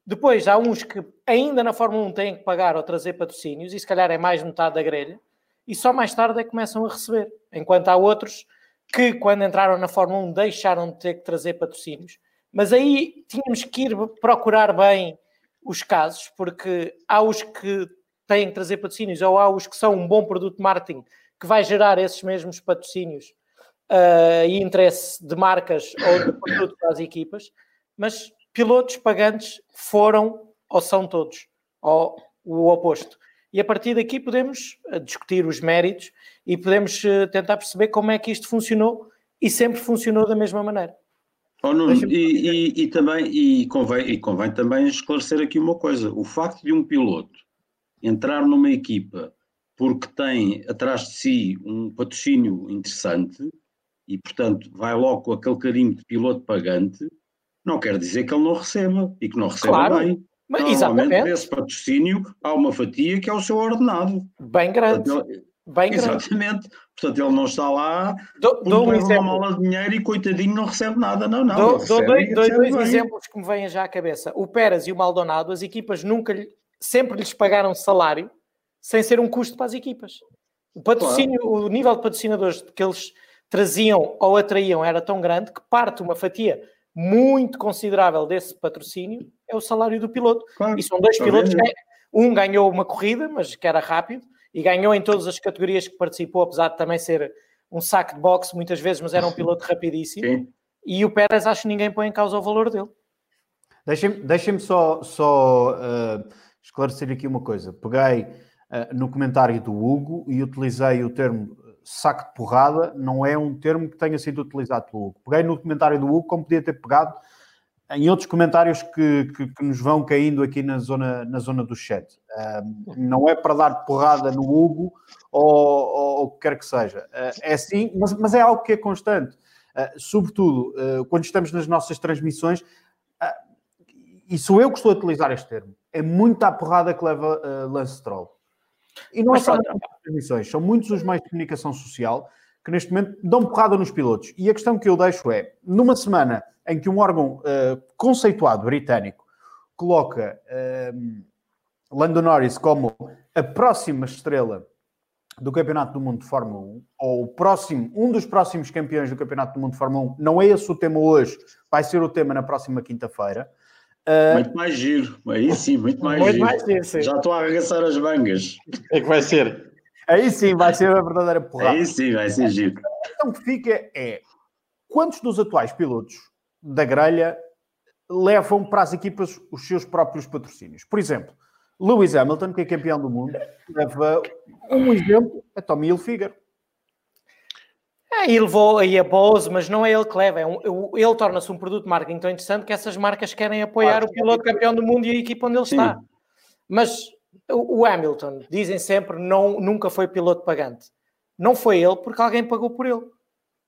Depois há uns que ainda na Fórmula 1 têm que pagar ou trazer patrocínios, e se calhar é mais metade da grelha, e só mais tarde é que começam a receber. Enquanto há outros que, quando entraram na Fórmula 1, deixaram de ter que trazer patrocínios. Mas aí tínhamos que ir procurar bem os casos, porque há os que têm que trazer patrocínios, ou há os que são um bom produto de marketing que vai gerar esses mesmos patrocínios uh, e interesse de marcas ou de produto para as equipas, mas pilotos pagantes foram ou são todos, ou o oposto. E a partir daqui podemos uh, discutir os méritos e podemos uh, tentar perceber como é que isto funcionou e sempre funcionou da mesma maneira. Oh, Nuno, e, e, e, também e convém, e convém também esclarecer aqui uma coisa: o facto de um piloto entrar numa equipa porque tem atrás de si um patrocínio interessante e, portanto, vai logo com aquele carinho de piloto pagante, não quer dizer que ele não receba e que não receba claro. bem. Mas, Normalmente, exatamente. desse patrocínio há uma fatia que é o seu ordenado. Bem grande. Portanto, ele, Bem Exatamente. Grande. Portanto, ele não está lá, do, dou um uma mala de dinheiro e coitadinho não recebe nada. Não, não. Dou, dou dois, dois, dois exemplos que me vêm já à cabeça. O Pérez e o Maldonado, as equipas nunca, sempre lhes pagaram salário sem ser um custo para as equipas. O patrocínio, claro. o nível de patrocinadores que eles traziam ou atraíam era tão grande que parte uma fatia muito considerável desse patrocínio é o salário do piloto. Claro. E são dois pilotos que um ganhou uma corrida, mas que era rápido, e ganhou em todas as categorias que participou, apesar de também ser um saco de boxe muitas vezes, mas era um piloto rapidíssimo. Sim. E o Pérez, acho que ninguém põe em causa o valor dele. Deixem-me deixem só, só uh, esclarecer aqui uma coisa. Peguei no comentário do Hugo e utilizei o termo saco de porrada, não é um termo que tenha sido utilizado pelo Hugo. Peguei no comentário do Hugo, como podia ter pegado em outros comentários que, que, que, nos vão caindo aqui na zona, na zona do chat. Uh, não é para dar porrada no Hugo ou, o que quer que seja. Uh, é sim, mas, mas, é algo que é constante. Uh, sobretudo, quando estamos nas nossas transmissões, e sou eu que estou a utilizar este termo, é muita porrada que leva Lance Stroll. E não é só transmissões, são muitos os meios de comunicação social que neste momento dão porrada nos pilotos. E a questão que eu deixo é, numa semana em que um órgão uh, conceituado britânico coloca uh, Lando Norris como a próxima estrela do Campeonato do Mundo de Fórmula 1, ou o próximo, um dos próximos campeões do Campeonato do Mundo de Fórmula 1, não é esse o tema hoje, vai ser o tema na próxima quinta-feira. Uh, muito mais giro, aí sim, muito mais muito giro. Mais giro Já estou a arregaçar as mangas. É que vai ser. Aí sim, vai ser a verdadeira porrada. Aí sim, vai ser giro. A questão que fica é, quantos dos atuais pilotos da grelha levam para as equipas os seus próprios patrocínios. Por exemplo, Lewis Hamilton, que é campeão do mundo, leva um exemplo a Tommy Hilfiger. É, ele levou aí a Bose, mas não é ele que leva. É um, ele torna-se um produto de marketing tão interessante que essas marcas querem apoiar o piloto campeão do mundo e a equipa onde ele Sim. está. Mas o, o Hamilton, dizem sempre, não, nunca foi piloto pagante. Não foi ele porque alguém pagou por ele.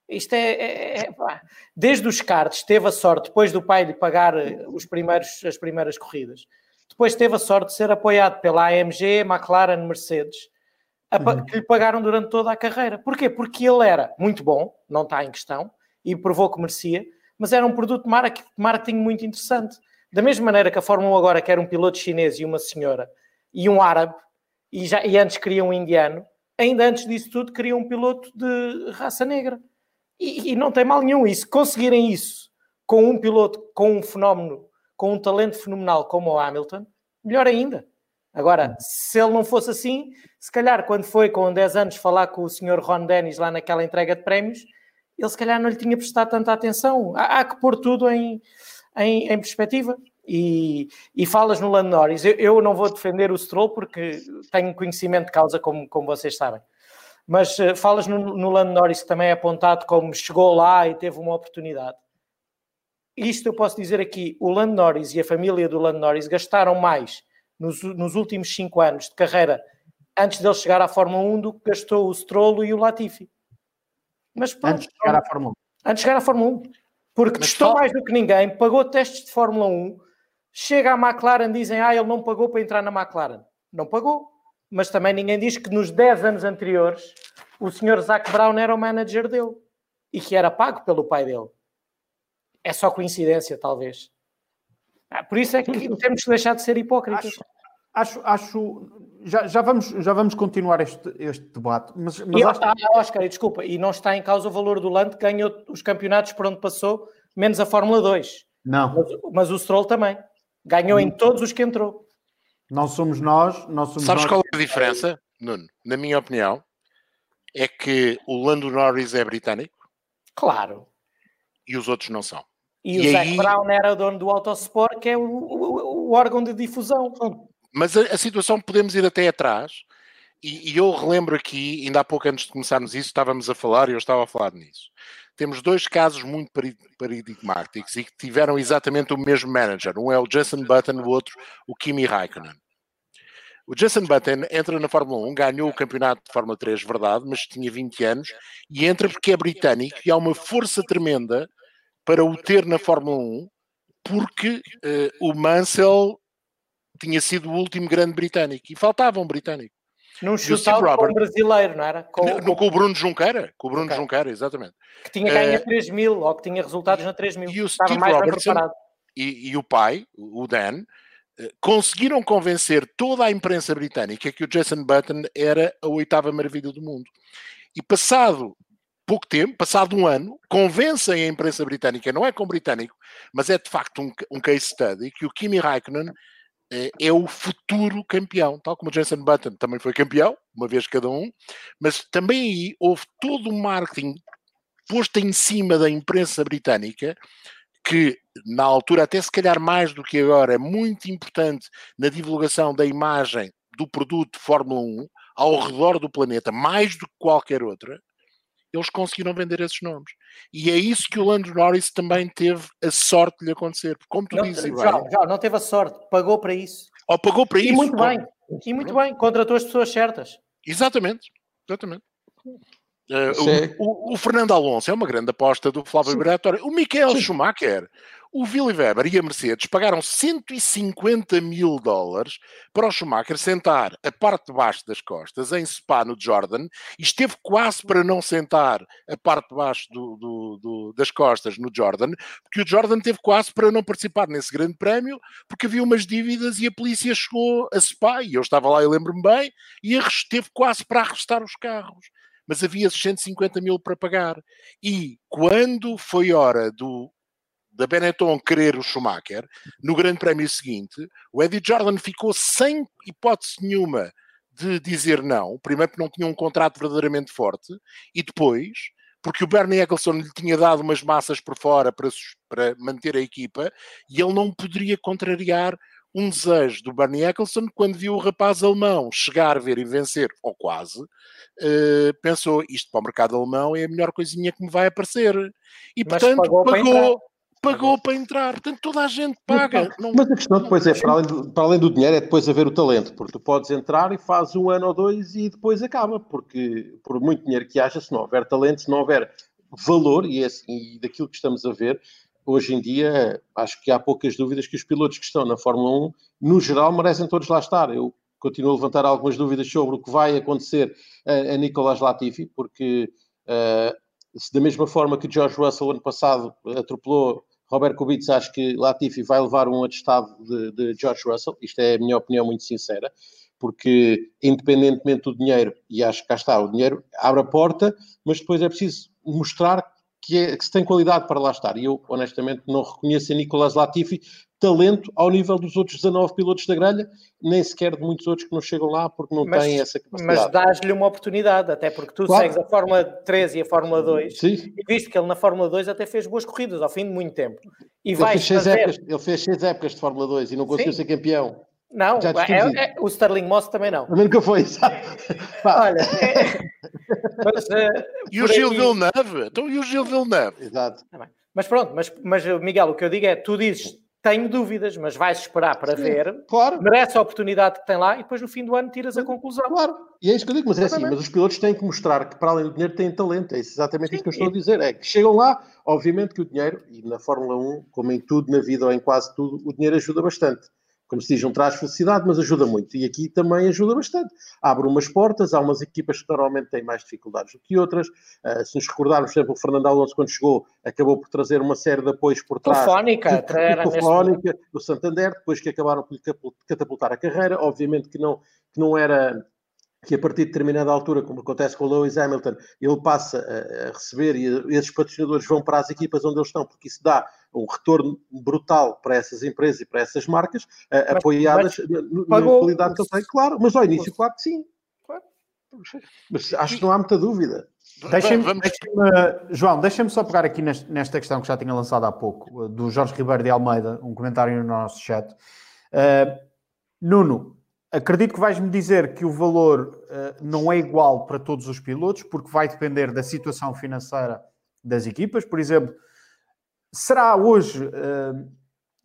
Isto é, é, é desde os karts teve a sorte depois do pai lhe pagar eh, os primeiros, as primeiras corridas. Depois teve a sorte de ser apoiado pela AMG, McLaren, Mercedes. Que lhe pagaram durante toda a carreira. Porquê? Porque ele era muito bom, não está em questão, e provou que merecia, mas era um produto de marketing muito interessante. Da mesma maneira que a Fórmula 1 agora quer um piloto chinês e uma senhora e um árabe, e, já, e antes queria um indiano, ainda antes disso tudo queria um piloto de raça negra. E, e, não tem mal nenhum. E se conseguirem isso com um piloto, com um fenómeno, com um talento fenomenal como o Hamilton, melhor ainda. Agora, se ele não fosse assim, se calhar quando foi com 10 anos falar com o senhor Ron Dennis lá naquela entrega de prémios, ele se calhar não lhe tinha prestado tanta atenção. Há, há que pôr tudo em, em, em perspectiva. E, e, falas no Lando Norris. Eu, eu, não vou defender o Stroll porque tenho conhecimento de causa, como, como vocês sabem. Mas uh, falas no, no Lando Norris, que também é apontado como chegou lá e teve uma oportunidade. Isto eu posso dizer aqui: o Lando Norris e a família do Lando Norris gastaram mais nos, nos últimos cinco anos de carreira antes dele chegar à Fórmula 1 do que gastou o Stroll e o Latifi. Mas pronto, antes de chegar à Fórmula 1. Antes de chegar à Fórmula 1. Porque Mas testou só... mais do que ninguém, pagou testes de Fórmula 1, chega à McLaren, dizem, ah, ele não pagou para entrar na McLaren. Não pagou mas também ninguém diz que nos 10 anos anteriores o senhor Zac Brown era o manager dele e que era pago pelo pai dele. É só coincidência, talvez. Ah, por isso é que temos que deixar de ser hipócritas. Acho, acho, acho já, já, vamos, já vamos continuar este, este debate. Mas, mas e, acho... ah, Oscar, desculpa, e não está em causa o valor do Lando que ganhou os campeonatos por onde passou, menos a Fórmula 2. Não. Mas, mas o Stroll também. Ganhou em todos os que entrou. Não somos nós, não somos Sabes nós. qual é a diferença, Nuno? Na minha opinião, é que o Lando Norris é britânico Claro. e os outros não são. E, E o Zac aí- Brown era dono do Autosport, que é o, o- o órgão de difusão. Mas a, a situação podemos ir até atrás, e, e eu relembro aqui, ainda há pouco antes de começarmos isso, estávamos a falar e eu estava a falar nisso. Temos dois casos muito paradigmáticos e que tiveram exatamente o mesmo manager. Um é o Jason Button, o outro o Kimi Raikkonen. O Jason Button entra na Fórmula 1, ganhou o campeonato de Fórmula 3, verdade, mas tinha 20 anos, e entra porque é britânico e há uma força tremenda para o ter na Fórmula 1, porque eh, o Mansell tinha sido o último grande britânico e faltava um britânico. Num shootout com um brasileiro, não era? Com, No- com o Bruno Junqueira, com o Bruno Ok. Junqueira, exatamente. que tinha ganho eh, a 3 mil, ou que tinha resultados na 3 mil. e o Estava Steve Robertson-. E, e o pai, o Dan, eh, conseguiram convencer toda a imprensa britânica que o Jason Button era a oitava maravilha do mundo. E passado pouco tempo, passado um ano, convencem a imprensa britânica, não é com britânico, mas é de facto um, um case study, que o Kimi Raikkonen eh, é o futuro campeão, tal como o Jason Button também foi campeão, uma vez cada um, mas também aí houve todo um marketing posto em cima da imprensa britânica que na altura, até se calhar mais do que agora, é muito importante na divulgação da imagem do produto Fórmula 1 ao redor do planeta, mais do que qualquer outra, eles conseguiram vender esses nomes. E é isso que o Lando Norris também teve a sorte de lhe acontecer. Porque, como tu Não, dizes, e bem, já, já, não teve a sorte, pagou para isso. ou pagou para E isso. muito bem, e muito bem, contratou as pessoas certas. Exatamente, exatamente. É- o, o- Fernando Alonso é uma grande aposta do Flávio Briatore. O Michael Schumacher, o Willy Weber e a Mercedes pagaram 150 mil dólares para o Schumacher sentar a parte de baixo das costas em Spa no Jordan e esteve quase para não sentar a parte de baixo do- do- do- das costas no Jordan, porque o Jordan teve quase para não participar nesse grande prémio porque havia umas dívidas e a polícia chegou a Spa e eu estava lá e lembro-me bem e arres- teve quase para arrestar os carros mas havia 150 mil para pagar. E quando foi hora do, da Benetton querer o Schumacher, no Grande Prémio seguinte, o Eddie Jordan ficou sem hipótese nenhuma de dizer não. Primeiro, porque não tinha um contrato verdadeiramente forte, e depois, porque o Bernie Eccleston lhe tinha dado umas massas por fora para, para manter a equipa, e ele não poderia contrariar um desejo do Bernie Eccleston quando viu o rapaz alemão chegar, ver e vencer, ou quase, eh, pensou, isto para o mercado alemão é a melhor coisinha que me vai aparecer. E, Mas portanto, pagou pagou, para pagou, entrar. para entrar. Portanto, toda a gente paga. Não- Mas a questão depois é, para além, do, para além do dinheiro, é depois haver o talento, porque tu podes entrar e fazes um ano ou dois e depois acaba, porque por muito dinheiro que haja, se não houver talento, se não houver valor, e, é assim, e daquilo que estamos a ver, hoje em dia acho que há poucas dúvidas que os pilotos que estão na Fórmula 1, no geral, merecem todos lá estar. Eu continuo a levantar algumas dúvidas sobre o que vai acontecer a, a Nicolas Latifi, porque eh, se da mesma forma que George Russell ano passado atropelou Robert Kubica, acho que Latifi vai levar um atestado de, de George Russell, isto é a minha opinião muito sincera, porque independentemente do dinheiro, e acho que cá está, o dinheiro abre a porta, mas depois é preciso mostrar que, é- que se tem qualidade para lá estar. E eu, honestamente, não reconheço em Nicolas Latifi talento ao nível dos outros 19 pilotos da grelha, nem sequer de muitos outros que não chegam lá porque não Mas- têm essa Mas capacidade. dás-lhe uma oportunidade, até porque tu Claro. segues a Fórmula 3 e a Fórmula 2 Sim. e viste que ele na Fórmula 2 até fez boas corridas ao fim de muito tempo. E Ele fez, seis fazer... épocas, ele fez seis épocas de Fórmula 2 e não conseguiu Sim. ser campeão. Não, Já é- é- o Sterling Moss também não. Também nunca foi, sabe? Olha, é- mas, eh, E o Gil aqui- Villeneuve? Então, e o Gil Villeneuve? Exato. Tá. Mas pronto, mas, mas Miguel, o que eu digo é, tu dizes, tenho dúvidas, mas vais esperar para Sim. ver, Claro, merece a oportunidade que tem lá e depois no fim do ano tiras a conclusão. claro. E é isso que eu digo, mas é assim, mas os pilotos têm que mostrar que para além do dinheiro têm talento. É isso exatamente isso que eu estou e- a dizer. É que chegam lá, obviamente que o dinheiro, e na Fórmula 1, como em tudo na vida ou em quase tudo, o dinheiro ajuda bastante. Como se diz, não traz felicidade, mas ajuda muito. E aqui também ajuda bastante. Abre umas portas, há umas equipas que normalmente têm mais dificuldades do que outras. Ah, se nos recordarmos, por exemplo, o Fernando Alonso, quando chegou, acabou por trazer uma série de apoios por trás. Telefónica, Telefónica, do Santander, depois que acabaram por lhe catapultar a carreira. Obviamente que não, que não era que a partir de determinada altura, como acontece com o Lewis Hamilton, ele passa a, a receber e esses patrocinadores vão para as equipas onde eles estão, porque isso dá um retorno brutal para essas empresas e para essas marcas, mas, apoiadas mas, na qualidade que tenho, claro, mas ao início, claro que sim. Claro. Mas acho que não há muita dúvida. Deixa-me, deixa João, deixa-me só pegar aqui nesta questão que já tinha lançado há pouco, do Jorge Ribeiro de Almeida, um comentário no nosso chat. Uh, Nuno, acredito que vais-me dizer que o valor uh, não é igual para todos os pilotos, porque vai depender da situação financeira das equipas. Por exemplo, será hoje uh,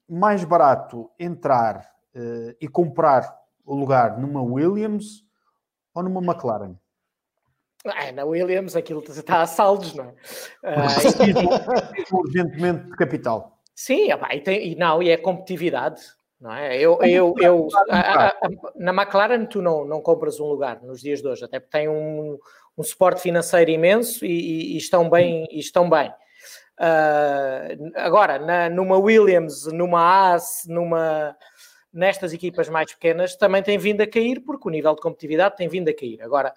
mais barato entrar e comprar o lugar numa Williams ou numa McLaren? É, na Williams aquilo está a saldos, não é? Uh, urgentemente de capital. Sim, e, tem, e, não, e é competitividade, não é? Eu, eu, eu, a, a, na McLaren tu não, não compras um lugar nos dias de hoje, até porque tem um, um suporte financeiro imenso e, e, e estão bem. E estão bem. Uh, agora, na, numa Williams, numa Haas, numa nestas equipas mais pequenas também tem vindo a cair porque o nível de competitividade tem vindo a cair. Agora,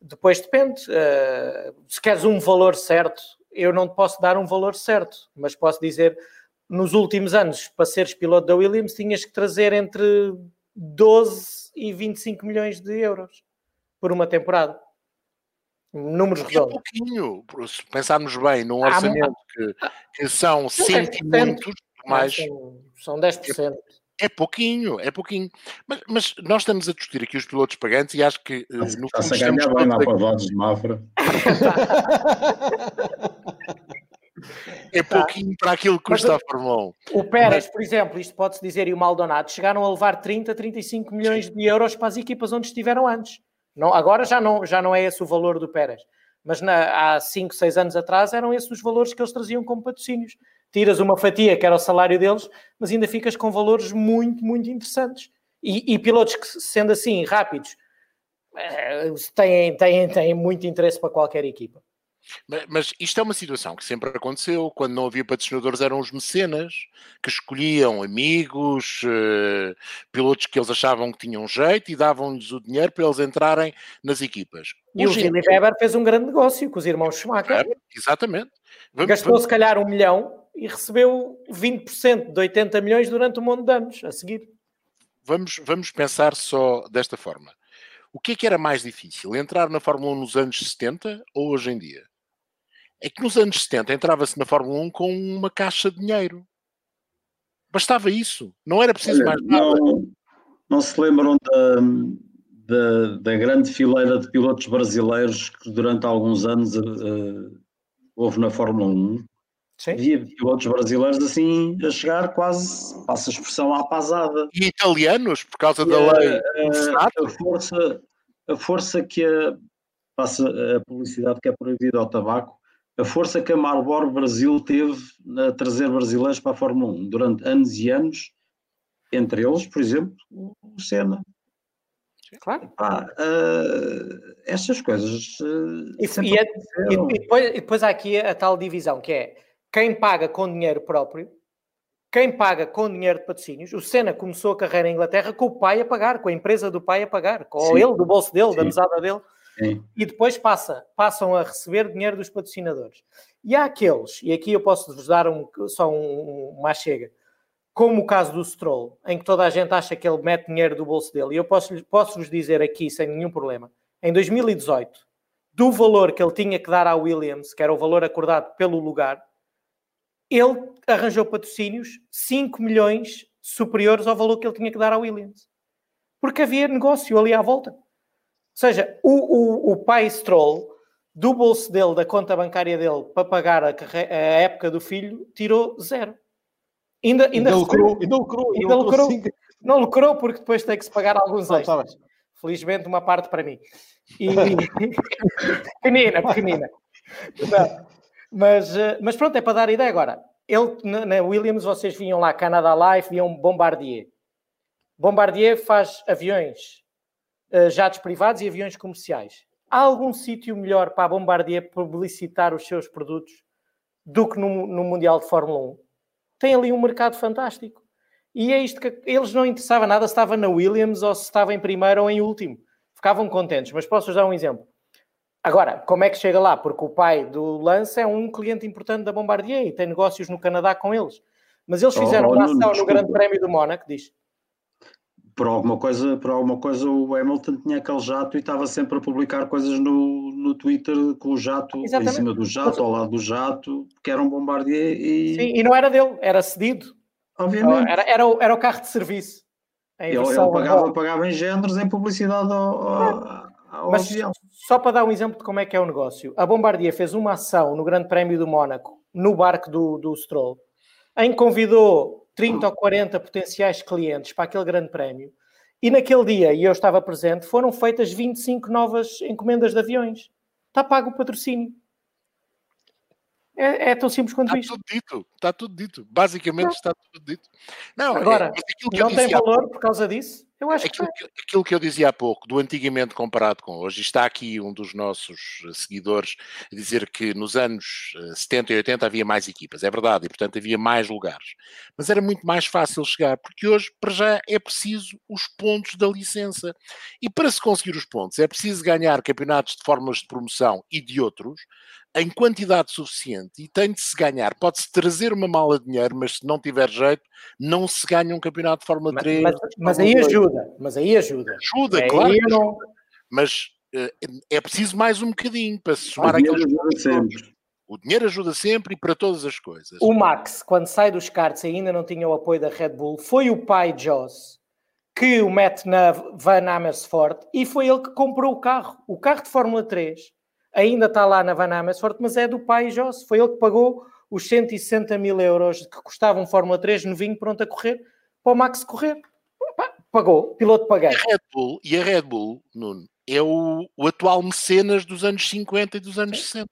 depois depende. Uh, se queres um valor certo, eu não te posso dar um valor certo, mas posso dizer, nos últimos anos, para seres piloto da Williams, tinhas que trazer entre 12 e 25 milhões de euros por uma temporada. Números é redondos. É pouquinho, se pensarmos bem, num orçamento que, que são cento e muitos, mais... São, são 10%. É pouquinho, é pouquinho. Mas, mas, nós estamos a discutir aqui os pilotos pagantes e acho que uh, no Está-se a ganhar bem lá para votos de Mafra. é pouquinho para aquilo que custa a Fórmula 1. O Pérez, mas... por exemplo, isto pode-se dizer, e o Maldonado, chegaram a levar 30, 35 milhões Sim. de euros para as equipas onde estiveram antes. Não, agora já não, já não é esse o valor do Pérez. Mas na, há 5, 6 anos atrás eram esses os valores que eles traziam como patrocínios tiras uma fatia que era o salário deles, mas ainda ficas com valores muito, muito interessantes. E, e pilotos que, sendo assim, rápidos, eh, têm, têm, têm muito interesse para qualquer equipa. Mas, mas, isto é uma situação que sempre aconteceu. Quando não havia patrocinadores, eram os mecenas que escolhiam amigos, uh, pilotos que eles achavam que tinham jeito e davam-lhes o dinheiro para eles entrarem nas equipas. E Hoje, o Filipe Weber fez um grande negócio com os irmãos Schumacher. exatamente. Vamos, Gastou vamos... se calhar um milhão e recebeu 20% de 80 milhões durante um monte de anos a seguir. Vamos, vamos pensar só desta forma. O que é que era mais difícil? Entrar na Fórmula 1 nos anos 70 ou hoje em dia? É que nos anos 70 entrava-se na Fórmula 1 com uma caixa de dinheiro. Bastava isso. Não era preciso Olha, mais nada. Não, não se lembram da, da, da, grande fileira de pilotos brasileiros que durante alguns anos uh, houve na Fórmula 1? Sim. Havia pilotos brasileiros assim a chegar quase, passa a expressão, à pasada. E italianos, por causa e da a, lei. A, a, força, a força que a, passa a publicidade que é proibida ao tabaco, a força que a Marlboro Brasil teve a trazer brasileiros para a Fórmula 1 durante anos e anos, entre eles, por exemplo, o Senna. Claro. Ah, uh, estas coisas. Uh, e, e, é, e, depois, e depois há aqui a tal divisão que é quem paga com dinheiro próprio, quem paga com dinheiro de patrocínios. O Senna começou a carreira em Inglaterra com o pai a pagar, com a empresa do pai a pagar, com Sim. ele, do bolso dele, Sim. da mesada dele. Sim. E depois passa, passam a receber dinheiro dos patrocinadores. E há aqueles, e aqui eu posso vos dar um, só um, uma chega, como o caso do Stroll, em que toda a gente acha que ele mete dinheiro do bolso dele. E eu posso, posso vos dizer aqui, sem nenhum problema, em 2018, do valor que ele tinha que dar à Williams, que era o valor acordado pelo lugar, ele arranjou patrocínios 5 milhões superiores ao valor que ele tinha que dar à Williams. Porque havia negócio ali à volta. Ou seja, o, o, o pai Stroll, do bolso dele, da conta bancária dele, para pagar a, a época do filho, tirou zero. Ainda, ainda, ainda lucrou, ainda lucrou, ainda lucrou. Não lucrou porque depois tem que se pagar alguns não, extras. Tá Felizmente uma parte para mim. E... pequenina, pequenina. Não. Mas, eh, mas pronto, é para dar ideia agora. Ele, na Williams, vocês vinham lá Canada Life, viam Bombardier. Bombardier faz aviões, eh, jatos privados e aviões comerciais. Há algum sítio melhor para a Bombardier publicitar os seus produtos do que no, no Mundial de Fórmula 1? Tem ali um mercado fantástico. E é isto que eles não interessava nada se estava na Williams ou se estava em primeiro ou em último. ficavam contentes. Mas posso-vos dar um exemplo. Agora, como é que chega lá? Porque o pai do Lance é um cliente importante da Bombardier e tem negócios no Canadá com eles. Mas eles Oh, fizeram oh, uma ação no. Grande Prémio do Mónaco, diz. Por alguma coisa, por alguma coisa o Hamilton tinha aquele jato e estava sempre a publicar coisas no, no Twitter com o jato, Exatamente. em cima do jato, ao lado do jato, que era um bombardier e Sim, e não era dele, era cedido. obviamente Era, era, o, era o carro de serviço. Ele, ele pagava, pagava em géneros em publicidade ao, ao, ao Mas avião. só para dar um exemplo de como é que é o negócio, a Bombardier fez uma ação no Grande Prémio do Mónaco, no barco do, do Stroll, em que convidou 30 ou 40 potenciais clientes para aquele Grande Prémio. E naquele dia, e eu estava presente, foram feitas 25 novas encomendas de aviões. Está pago o patrocínio. É, é tão simples quanto Está isto. tudo dito, está tudo dito. Basicamente está tudo dito. Não, é- Agora, mas aquilo que eu Não tem valor por causa disso? Eu acho que Aquilo que, aquilo que eu dizia há pouco, do antigamente comparado com hoje, está aqui um dos nossos eh, seguidores a dizer que nos anos eh, 70 e 80 havia mais equipas, é verdade, e portanto havia mais lugares. Mas era muito mais fácil chegar, porque hoje, para já, é preciso os pontos da licença. E para se conseguir os pontos, é preciso ganhar campeonatos de formas de promoção e de outros, em quantidade suficiente, e tem de se ganhar. Pode-se trazer uma mala de dinheiro, mas se não tiver jeito, não se ganha um campeonato de Fórmula Mas, 3. mas- mas aí ajuda, mas aí ajuda. Ajuda, Aí claro. não- mas eh, é preciso mais um bocadinho para se somar aqueles ajuda. O dinheiro ajuda sempre e para todas as coisas. O Max, quando sai dos karts e ainda não tinha o apoio da Red Bull, foi o pai Joss que o mete na Van Amersfoort e foi ele que comprou o carro. O carro de Fórmula 3 ainda está lá na Van Amersfoort, mas é do pai Joss. Foi ele que pagou os 160 mil euros que custava um Fórmula 3 novinho pronto a correr para o Max correr. Pagou, piloto E paguei. a Red Bull, e a Red Bull Nuno, é o, o atual mecenas dos anos 50 e dos anos 60.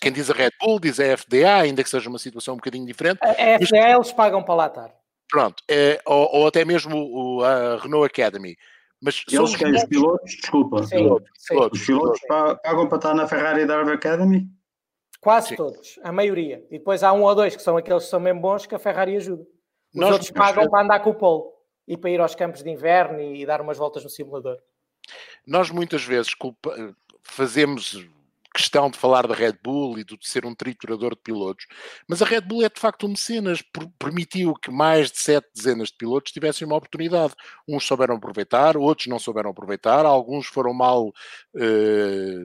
Quem diz a Red Bull diz a FDA, ainda que seja uma situação um bocadinho diferente. A a FDA eles pagam para lá estar. Pronto, é, ou, ou até mesmo o- a Renault Academy. Mas são Eles os quem? Os pilotos? Desculpa. Sim, pilotos, sim. pilotos, Os pilotos pa- pagam para estar na Ferrari Drive Academy? Quase Sim. todos, a maioria. E depois há um ou dois que são aqueles que são mesmo bons que a Ferrari ajuda. Os Nós- outros pagam para andar com o polo e para ir aos campos de inverno e dar umas voltas no simulador. nós muitas vezes culpa- fazemos questão de falar da Red Bull e de ser um triturador de pilotos, mas a Red Bull é de facto um mecenas, per- permitiu que mais de sete dezenas de pilotos tivessem uma oportunidade. Uns souberam aproveitar, outros não souberam aproveitar, alguns foram mal, eh,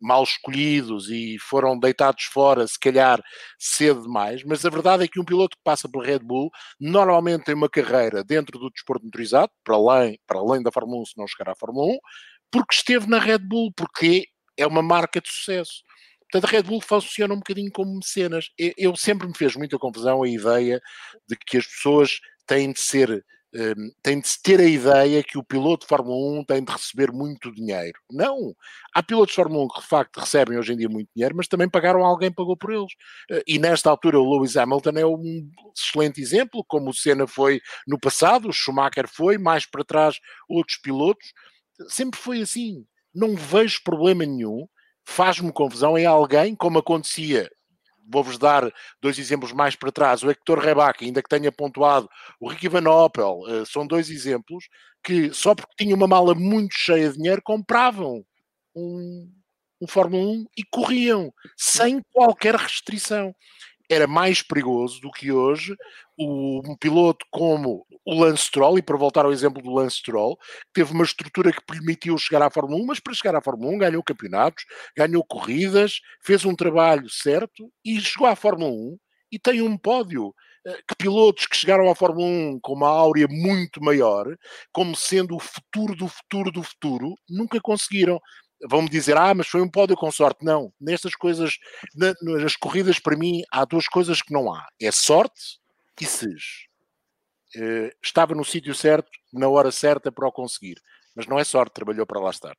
mal escolhidos e foram deitados fora, se calhar cedo demais, mas a verdade é que um piloto que passa pela Red Bull normalmente tem uma carreira dentro do desporto motorizado, para além, para além da Fórmula 1, se não chegar à Fórmula 1, porque esteve na Red Bull, porque é uma marca de sucesso. Portanto, a Red Bull funciona um bocadinho como mecenas. Eu, eu sempre me fez muita confusão a ideia de que as pessoas têm de ser, hum, têm de ter a ideia que o piloto de Fórmula 1 tem de receber muito dinheiro. Não! Há pilotos de Fórmula 1 que de facto recebem hoje em dia muito dinheiro, mas também pagaram alguém pagou por eles. Eh, E nesta altura o Lewis Hamilton é um excelente exemplo, como o Senna foi no passado, o Schumacher foi, mais para trás outros pilotos. Sempre foi assim. Não vejo problema nenhum. Faz-me confusão em alguém, como acontecia vou-vos dar dois exemplos mais para trás. O Hector Rebaque, ainda que tenha pontuado, o Ricky Van Opel, eh, são dois exemplos que só porque tinham uma mala muito cheia de dinheiro compravam um, um Fórmula 1 e corriam sem qualquer restrição. Era mais perigoso do que hoje o- um piloto como o Lance Stroll, e para voltar ao exemplo do Lance Stroll, teve uma estrutura que permitiu chegar à Fórmula 1, mas para chegar à Fórmula 1 ganhou campeonatos, ganhou corridas, fez um trabalho certo e chegou à Fórmula 1 e tem um pódio. Eh, Que pilotos que chegaram à Fórmula 1 com uma áurea muito maior, como sendo o futuro do futuro do futuro, nunca conseguiram. Vão-me dizer, ah, mas foi um pódio com sorte. Não, nestas coisas, na- nas corridas, para mim, há duas coisas que não há: é sorte e SES. Eh, estava no sítio certo, na hora certa para o conseguir, mas não é sorte, trabalhou para lá estar.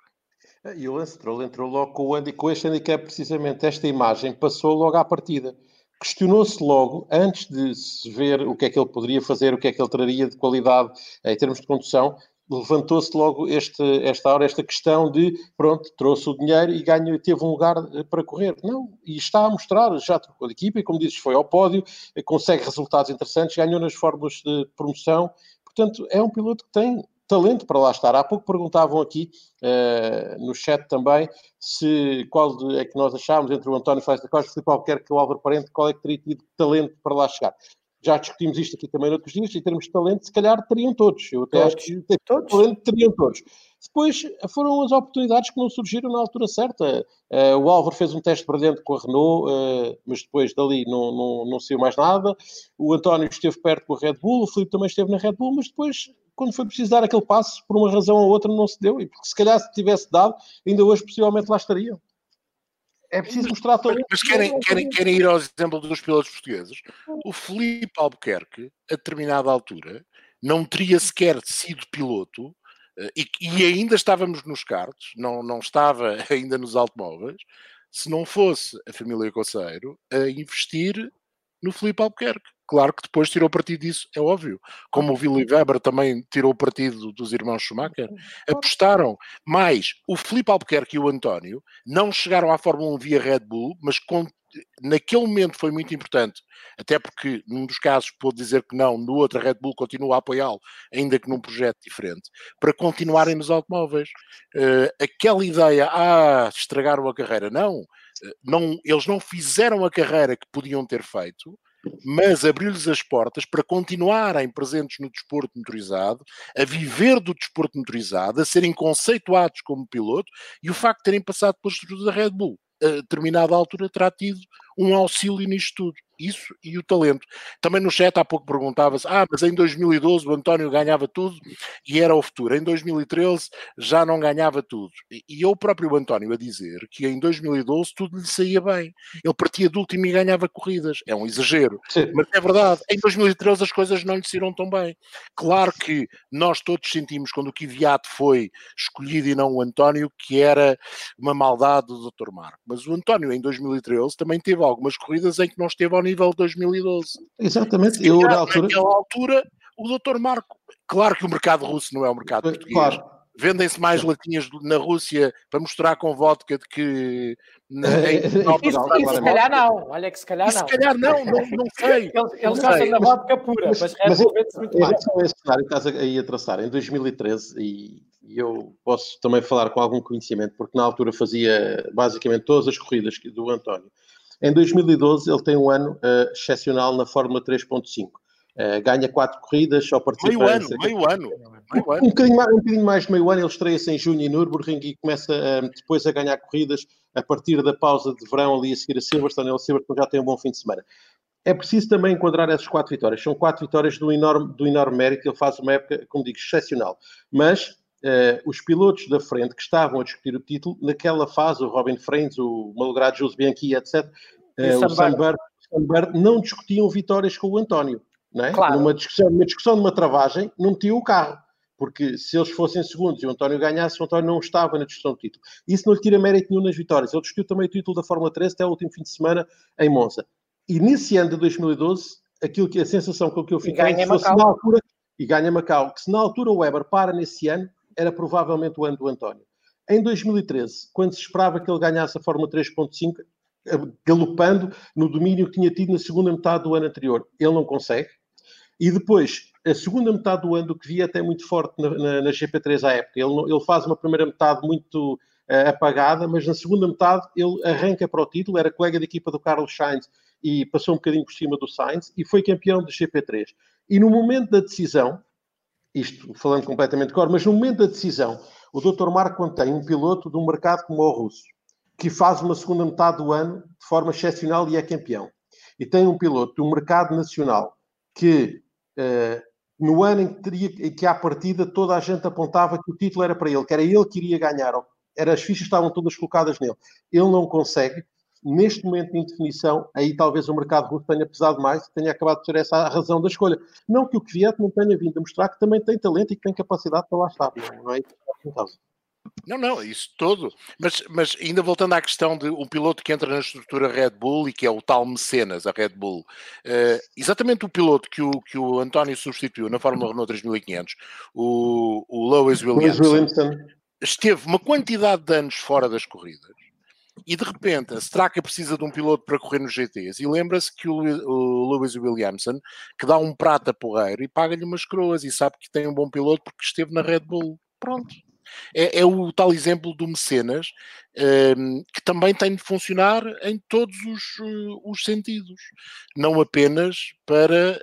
E o Lance Stroll entrou logo com, o handi- com este handicap, precisamente. Esta imagem passou logo à partida. Questionou-se logo, antes de se ver o que é que ele poderia fazer, o que é que ele traria de qualidade em termos de condução, levantou-se logo este, esta hora, esta questão de, pronto, trouxe o dinheiro e ganhou, teve um lugar eh, para correr. Não, e está a mostrar, já trocou de equipa e, como dizes, foi ao pódio, eh, consegue resultados interessantes, ganhou nas fórmulas de promoção. Portanto, é um piloto que tem talento para lá estar. Há pouco perguntavam aqui uh, no chat também se qual de, é que nós achávamos entre o António Félix da Costa e o Filipe Albuquerque e o Álvaro Parente, qual é que teria tido talento para lá chegar. Já discutimos isto aqui também noutros dias, em termos de talento, se calhar teriam todos. Eu até todos. acho que todos. talento teriam todos. Depois foram as oportunidades que não surgiram na altura certa. Uh, o Álvaro fez um teste brilhante com a Renault, uh, mas depois dali não, não, não saiu mais nada. O António esteve perto com a Red Bull, o Filipe também esteve na Red Bull, mas depois, quando foi preciso dar aquele passo, por uma razão ou outra, não se deu. E porque se calhar se tivesse dado, ainda hoje possivelmente lá estariam. É preciso mostrar todo. Mas querem, querem, querem ir ao exemplo dos pilotos portugueses? O Felipe Albuquerque, a determinada altura, não teria sequer sido piloto eh, e, e, ainda estávamos nos cartos, não, não estava ainda nos automóveis, se não fosse a família Coceiro a investir no Felipe Albuquerque. Claro que depois tirou partido disso, é óbvio. Como o Willy Weber também tirou partido dos irmãos Schumacher. Apostaram mais. O Felipe Albuquerque e o António não chegaram à Fórmula 1 via Red Bull, mas com naquele momento foi muito importante, até porque num dos casos pôde dizer que não, no outro a Red Bull continua a apoiá-lo, ainda que num projeto diferente, para continuarem nos automóveis. Uh, aquela ideia, ah, estragaram a carreira, não, eh, não, eles não fizeram a carreira que podiam ter feito, mas abriu-lhes as portas para continuarem presentes no desporto motorizado, a viver do desporto motorizado, a serem conceituados como piloto, e o facto de terem passado pela estrutura da Red Bull a determinada altura terá tido um auxílio nisto tudo. Isso e o talento. Também no chat há pouco perguntava-se: ah, mas em 2012 o António ganhava tudo e era o futuro. Em 2013 já não ganhava tudo. E eu próprio António a dizer que em 2012 tudo lhe saía bem. Ele partia de último e ganhava corridas. É um exagero. Sim. Mas é verdade. Em 2013 as coisas não lhe saíram tão bem. Claro que nós todos sentimos quando o Kvyat foi escolhido e não o António que era uma maldade do Dr. Marco. Mas o António em 2013 também teve algumas corridas em que não esteve ao nível de 2012. Exatamente. Eu, na altura... Naquela altura, o doutor Marco, claro que o mercado russo não é o mercado português. Claro. Vendem-se mais latinhas na Rússia para mostrar com vodka de que. Na, em, isso, se calhar não, olha que se calhar não. Se calhar não, não, não sei. Eles, eles gostam da vodka pura, mas, mas, mas é, muito mais. É esse cenário que estás aí a traçar. Em 2013, e, e eu posso também falar com algum conhecimento, porque na altura fazia basicamente todas as corridas do António. Em 2012, ele tem um ano uh, excepcional na Fórmula 3.5. Uh, eh, ganha quatro corridas, só participa... Meio ano, meio ano. Meio ano. Um, bocadinho mais, um bocadinho mais de meio ano, ele estreia-se em junho em Nürburgring e começa uh, depois a ganhar corridas a partir da pausa de verão ali a seguir a Silverstone. Ele Silverstone já tem um bom fim de semana. É preciso também enquadrar essas quatro vitórias. São quatro vitórias do enorme, do enorme mérito. Ele faz uma época, como digo, excepcional. Mas Uh, os pilotos da frente que estavam a discutir o título, naquela fase, o Robin Freins, o malogrado Jules Bianchi, etc., uh, o Sunbird, não discutiam vitórias com o António. Não é? claro. numa, discussão, numa discussão de uma travagem, não tinha o carro. Porque se eles fossem segundos e o António ganhasse, o António não estava na discussão do título. Isso não lhe tira mérito nenhum nas vitórias. Ele discutiu também o título da Fórmula 3 até o último fim de semana em Monza. E nesse ano de 2012, aquilo que, a sensação com que eu fiquei, se fosse na altura, e ganha Macau, que se na altura o Weber para nesse ano, era provavelmente o ano do António. Em 2013, quando se esperava que ele ganhasse a Fórmula 3.5, galopando no domínio que tinha tido na segunda metade do ano anterior, ele não consegue. E depois, a segunda metade do ano, que via até muito forte na, na, na GP3 à época, ele, ele, faz uma primeira metade muito uh, apagada, mas na segunda metade ele arranca para o título, era colega de equipa do Carlos Sainz e passou um bocadinho por cima do Sainz e foi campeão de GP3. E no momento da decisão, isto falando completamente de cor, mas no momento da decisão, o Dr. Marco tem um piloto de um mercado como o russo, que faz uma segunda metade do ano de forma excepcional e é campeão. E tem um piloto de um mercado nacional que, uh, no ano em que, teria, em que à partida toda a gente apontava que o título era para ele, que era ele que iria ganhar, era, as fichas estavam todas colocadas nele. Ele não consegue, neste momento de indefinição, aí talvez o mercado russo tenha pesado mais e tenha acabado de ser essa a razão da escolha. Não que o Kvyat não tenha vindo a mostrar que também tem talento e que tem capacidade para lá estar. Não é isso que está Não, não, isso todo. Mas, mas ainda voltando à questão de um piloto que entra na estrutura Red Bull e que é o tal mecenas, a Red Bull. Uh, exatamente o piloto que o, que o António substituiu na Fórmula Renault 3500, o, o Lewis Williamson, Williamson, esteve uma quantidade de anos fora das corridas e de repente a Straka precisa de um piloto para correr nos GTs e lembra-se que o, Lewis Williamson que dá um prata porreiro e paga-lhe umas coroas e sabe que tem um bom piloto porque esteve na Red Bull. Pronto. É, é o tal exemplo do mecenas um, que também tem de funcionar em todos os, uh, os sentidos, não apenas para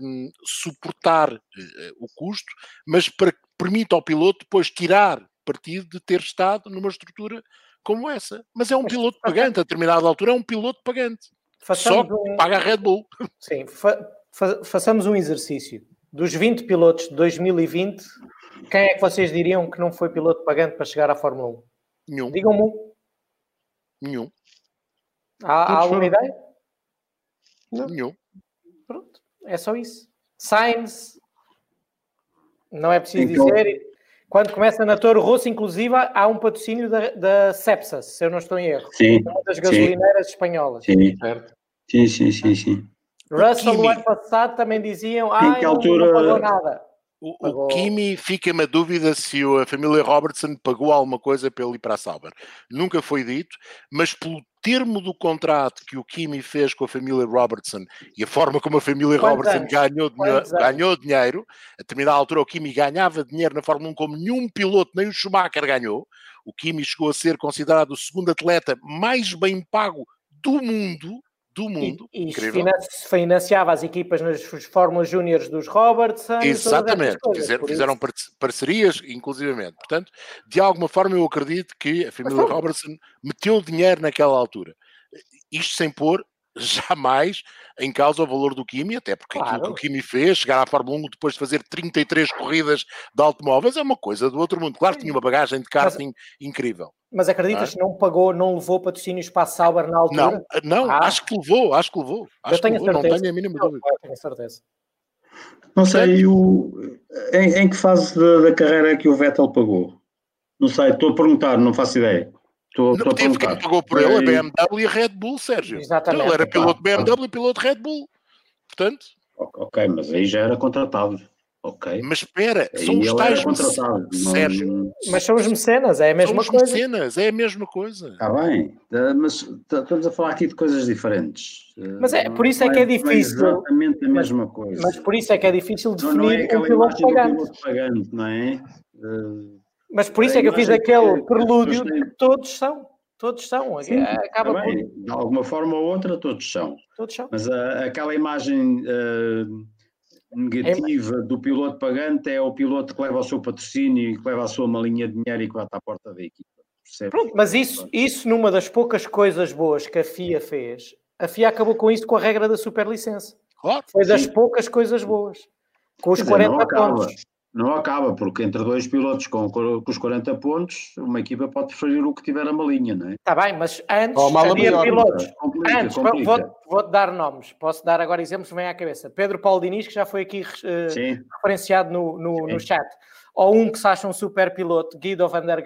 um, suportar uh, o custo, mas para que permita ao piloto depois tirar partido de ter estado numa estrutura como essa. Mas é um piloto pagante, a determinada altura é um piloto pagante. Façamos Só um... paga a Red Bull. Sim, fa fa façamos um exercício. Dos 20 pilotos de 2020, quem é que vocês diriam que não foi piloto pagante para chegar à Fórmula 1? Nenhum. Digam-me um. Nenhum. Há, há alguma ideia? Não. Nenhum. Pronto, é só isso. Sainz, não é preciso então, dizer. Quando começa na Toro Rosso, inclusive, há um patrocínio da, da Cepsa, se eu não estou em erro. Sim. Uma das gasolineiras sim. espanholas. Sim. sim, sim, sim, sim. Russell, o ano passado, também diziam, ah, não, altura... não pagou nada. O, o Kimi fica-me a dúvida se a família Robertson pagou alguma coisa para ele ir para a Sauber. Nunca foi dito, mas pelo termo do contrato que o Kimi fez com a família Robertson e a forma como a família Quantos Robertson ganhou, ganhou dinheiro, a determinada altura o Kimi ganhava dinheiro na Fórmula 1 como nenhum piloto, nem o Schumacher ganhou. O Kimi chegou a ser considerado o segundo atleta mais bem pago do mundo do mundo. E, e financiava as equipas nas Fórmulas Júniores dos Robertson. Exatamente, Fizer, fizeram parcerias, inclusivamente. Portanto, de alguma forma eu acredito que a família Robertson meteu dinheiro naquela altura. Isto sem pôr jamais em causa o valor do Kimi, até porque claro. aquilo que o Kimi fez, chegar à Fórmula 1 depois de fazer 33 corridas de automóveis, é uma coisa do outro mundo. Claro que tinha uma bagagem de karting Mas... incrível. Mas acreditas que não, é? não pagou, não levou patrocínios para a Sauber na altura? Não, não ah. acho que levou, acho que levou. Acho eu tenho levou, certeza. não tenho a mínima dúvida. Eu tenho certeza. Não sei, o, em, em, que fase da, da, carreira é que o Vettel pagou? Não sei, estou a perguntar, não faço ideia. Estou, não teve quem pagou por ele, a BMW e a Red Bull, Sérgio. Exatamente. Ele era piloto BMW e piloto Red Bull. Portanto... Ok, mas aí já era contratado. Ok. Mas espera, são os tais Sérgio. Mas são os mecenas, é a mesma são coisa. Os mecenas, é a mesma coisa. Está bem, eh, mas estamos a falar aqui de coisas diferentes. Mas é, por isso é que é difícil. É exatamente a mesma coisa. Mas por isso é que é difícil definir não, não é um piloto pagante. piloto pagante, não é? Uh, mas por isso é que eu fiz aquele prelúdio que todos são. Todos são. Sim, Acaba por... De alguma forma ou outra, todos são. Todos são. Mas uh, aquela imagem uh, negativa é... do piloto pagante é o piloto que leva o seu patrocínio e que leva a sua malinha de dinheiro e que vai à porta da equipa. Pronto, mas isso, isso numa das poucas coisas boas que a FIA fez, a FIA acabou com isso com a regra da superlicença. Claro, Foi das sim. poucas coisas boas. Com os 40 pontos. Não acaba, porque entre dois pilotos com, com os 40 pontos, uma equipa pode preferir o que tiver a malinha, não é? Está bem, mas antes oh, havia maior, pilotos. Complica, antes, complica. Vou, vou, dar nomes, posso dar agora exemplos que vêm à cabeça. Pedro Paulo Diniz, que já foi aqui uh, referenciado no, no, no, chat. Ou um que se acha um super piloto, Guido van der.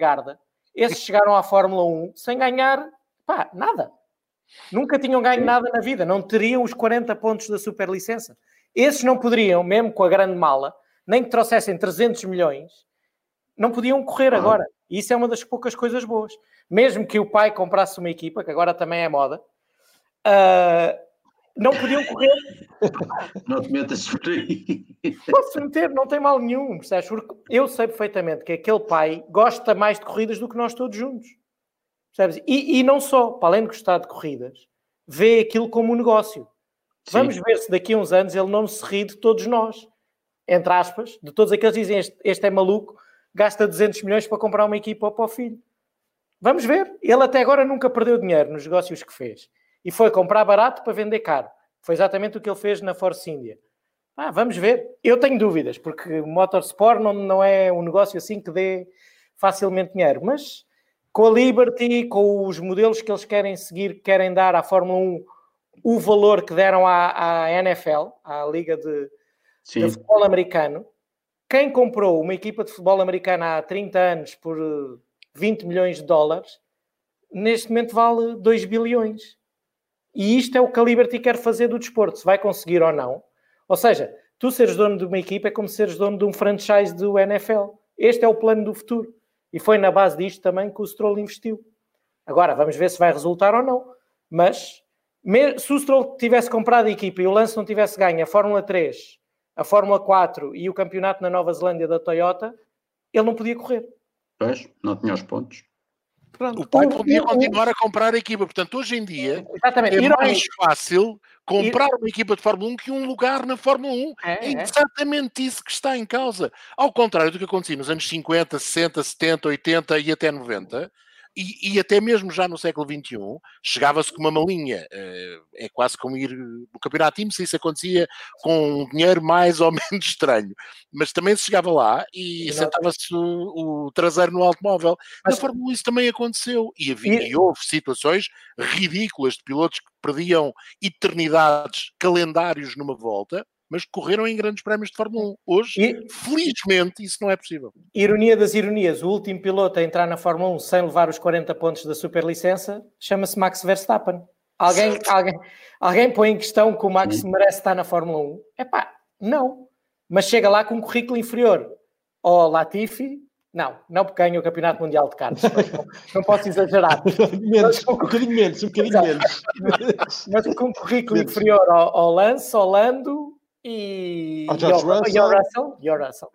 Esses chegaram à Fórmula 1 sem ganhar pá, nada. Nunca tinham ganho Sim. nada na vida, não teriam os 40 pontos da superlicença. Esses não poderiam, mesmo com a grande mala, nem que trouxessem 300 milhões, não podiam correr ah. agora. E isso é uma das poucas coisas boas. Mesmo que o pai comprasse uma equipa, que agora também é moda, uh, não podiam correr. Não te metas por aí. Posso meter, não tem mal nenhum, percebes? Porque eu sei perfeitamente que aquele pai gosta mais de corridas do que nós todos juntos. Percebes? E, e não só, para além de gostar de corridas, vê aquilo como um negócio. Sim. Vamos ver se daqui a uns anos ele não se ri de todos nós entre aspas, de todos aqueles que dizem este, este é maluco, gasta 200 milhões para comprar uma equipa para o filho. Vamos ver. Ele até agora nunca perdeu dinheiro nos negócios que fez. E foi comprar barato para vender caro. Foi exatamente o que ele fez na Force India. Ah, vamos ver. Eu tenho dúvidas, porque o motorsport não, não é um negócio assim que dê facilmente dinheiro. Mas com a Liberty, com os modelos que eles querem seguir, querem dar à Fórmula 1 o valor que deram à, à NFL, à Liga de, Sim. de futebol americano. Quem comprou uma equipa de futebol americano há 30 anos por 20 eh, milhões de dólares, neste momento vale 2 bilhões. E isto é o que a Liberty quer fazer do desporto, se vai conseguir ou não. Ou seja, tu seres dono de uma equipa é como seres dono de um franchise do NFL. Este é o plano do futuro. E foi na base disto também que o Stroll investiu. Agora, vamos ver se vai resultar ou não. Mas se o Stroll tivesse comprado a equipa e o Lance não tivesse ganho a Fórmula 3, a Fórmula 4 e o campeonato na Nova Zelândia da Toyota, ele não podia correr. Pois, não tinha os pontos. Pronto, o pai podia continuar a comprar a equipa. Portanto, hoje em dia Exatamente. é mais fácil comprar uma equipa de Fórmula 1 que um lugar na Fórmula 1. É, é exatamente isso que está em causa. Ao contrário do que acontecia nos anos 50, 60, 70, 80 e até 90, e, e, até mesmo já no século XXI, chegava-se com uma malinha. Eh, é quase como ir no campeonato IMSA, isso acontecia com um dinheiro mais ou menos estranho. Mas também se chegava lá e sentava-se o, o, traseiro no automóvel. Mas, Na Fórmula 1 isso também aconteceu. E, havia, e... e houve situações ridículas de pilotos que perdiam eternidades, calendários numa volta, mas correram em grandes prémios de Fórmula 1. Hoje, e, felizmente, isso não é possível. Ironia das ironias, o último piloto a entrar na Fórmula 1 sem levar os 40 pontos da superlicença chama-se Max Verstappen. Alguém, alguém, alguém põe em questão que o Max Sim. merece estar na Fórmula 1? É pá, não. Mas chega lá com um currículo inferior ao Latifi, não, não porque ganha o Campeonato Mundial de Carros. Não, não, posso exagerar. menos, um bocadinho menos, um bocadinho menos. Mas com um currículo inferior ao, ao Lance, ao Lando, e, George Russell. E o Russell. E o Russell.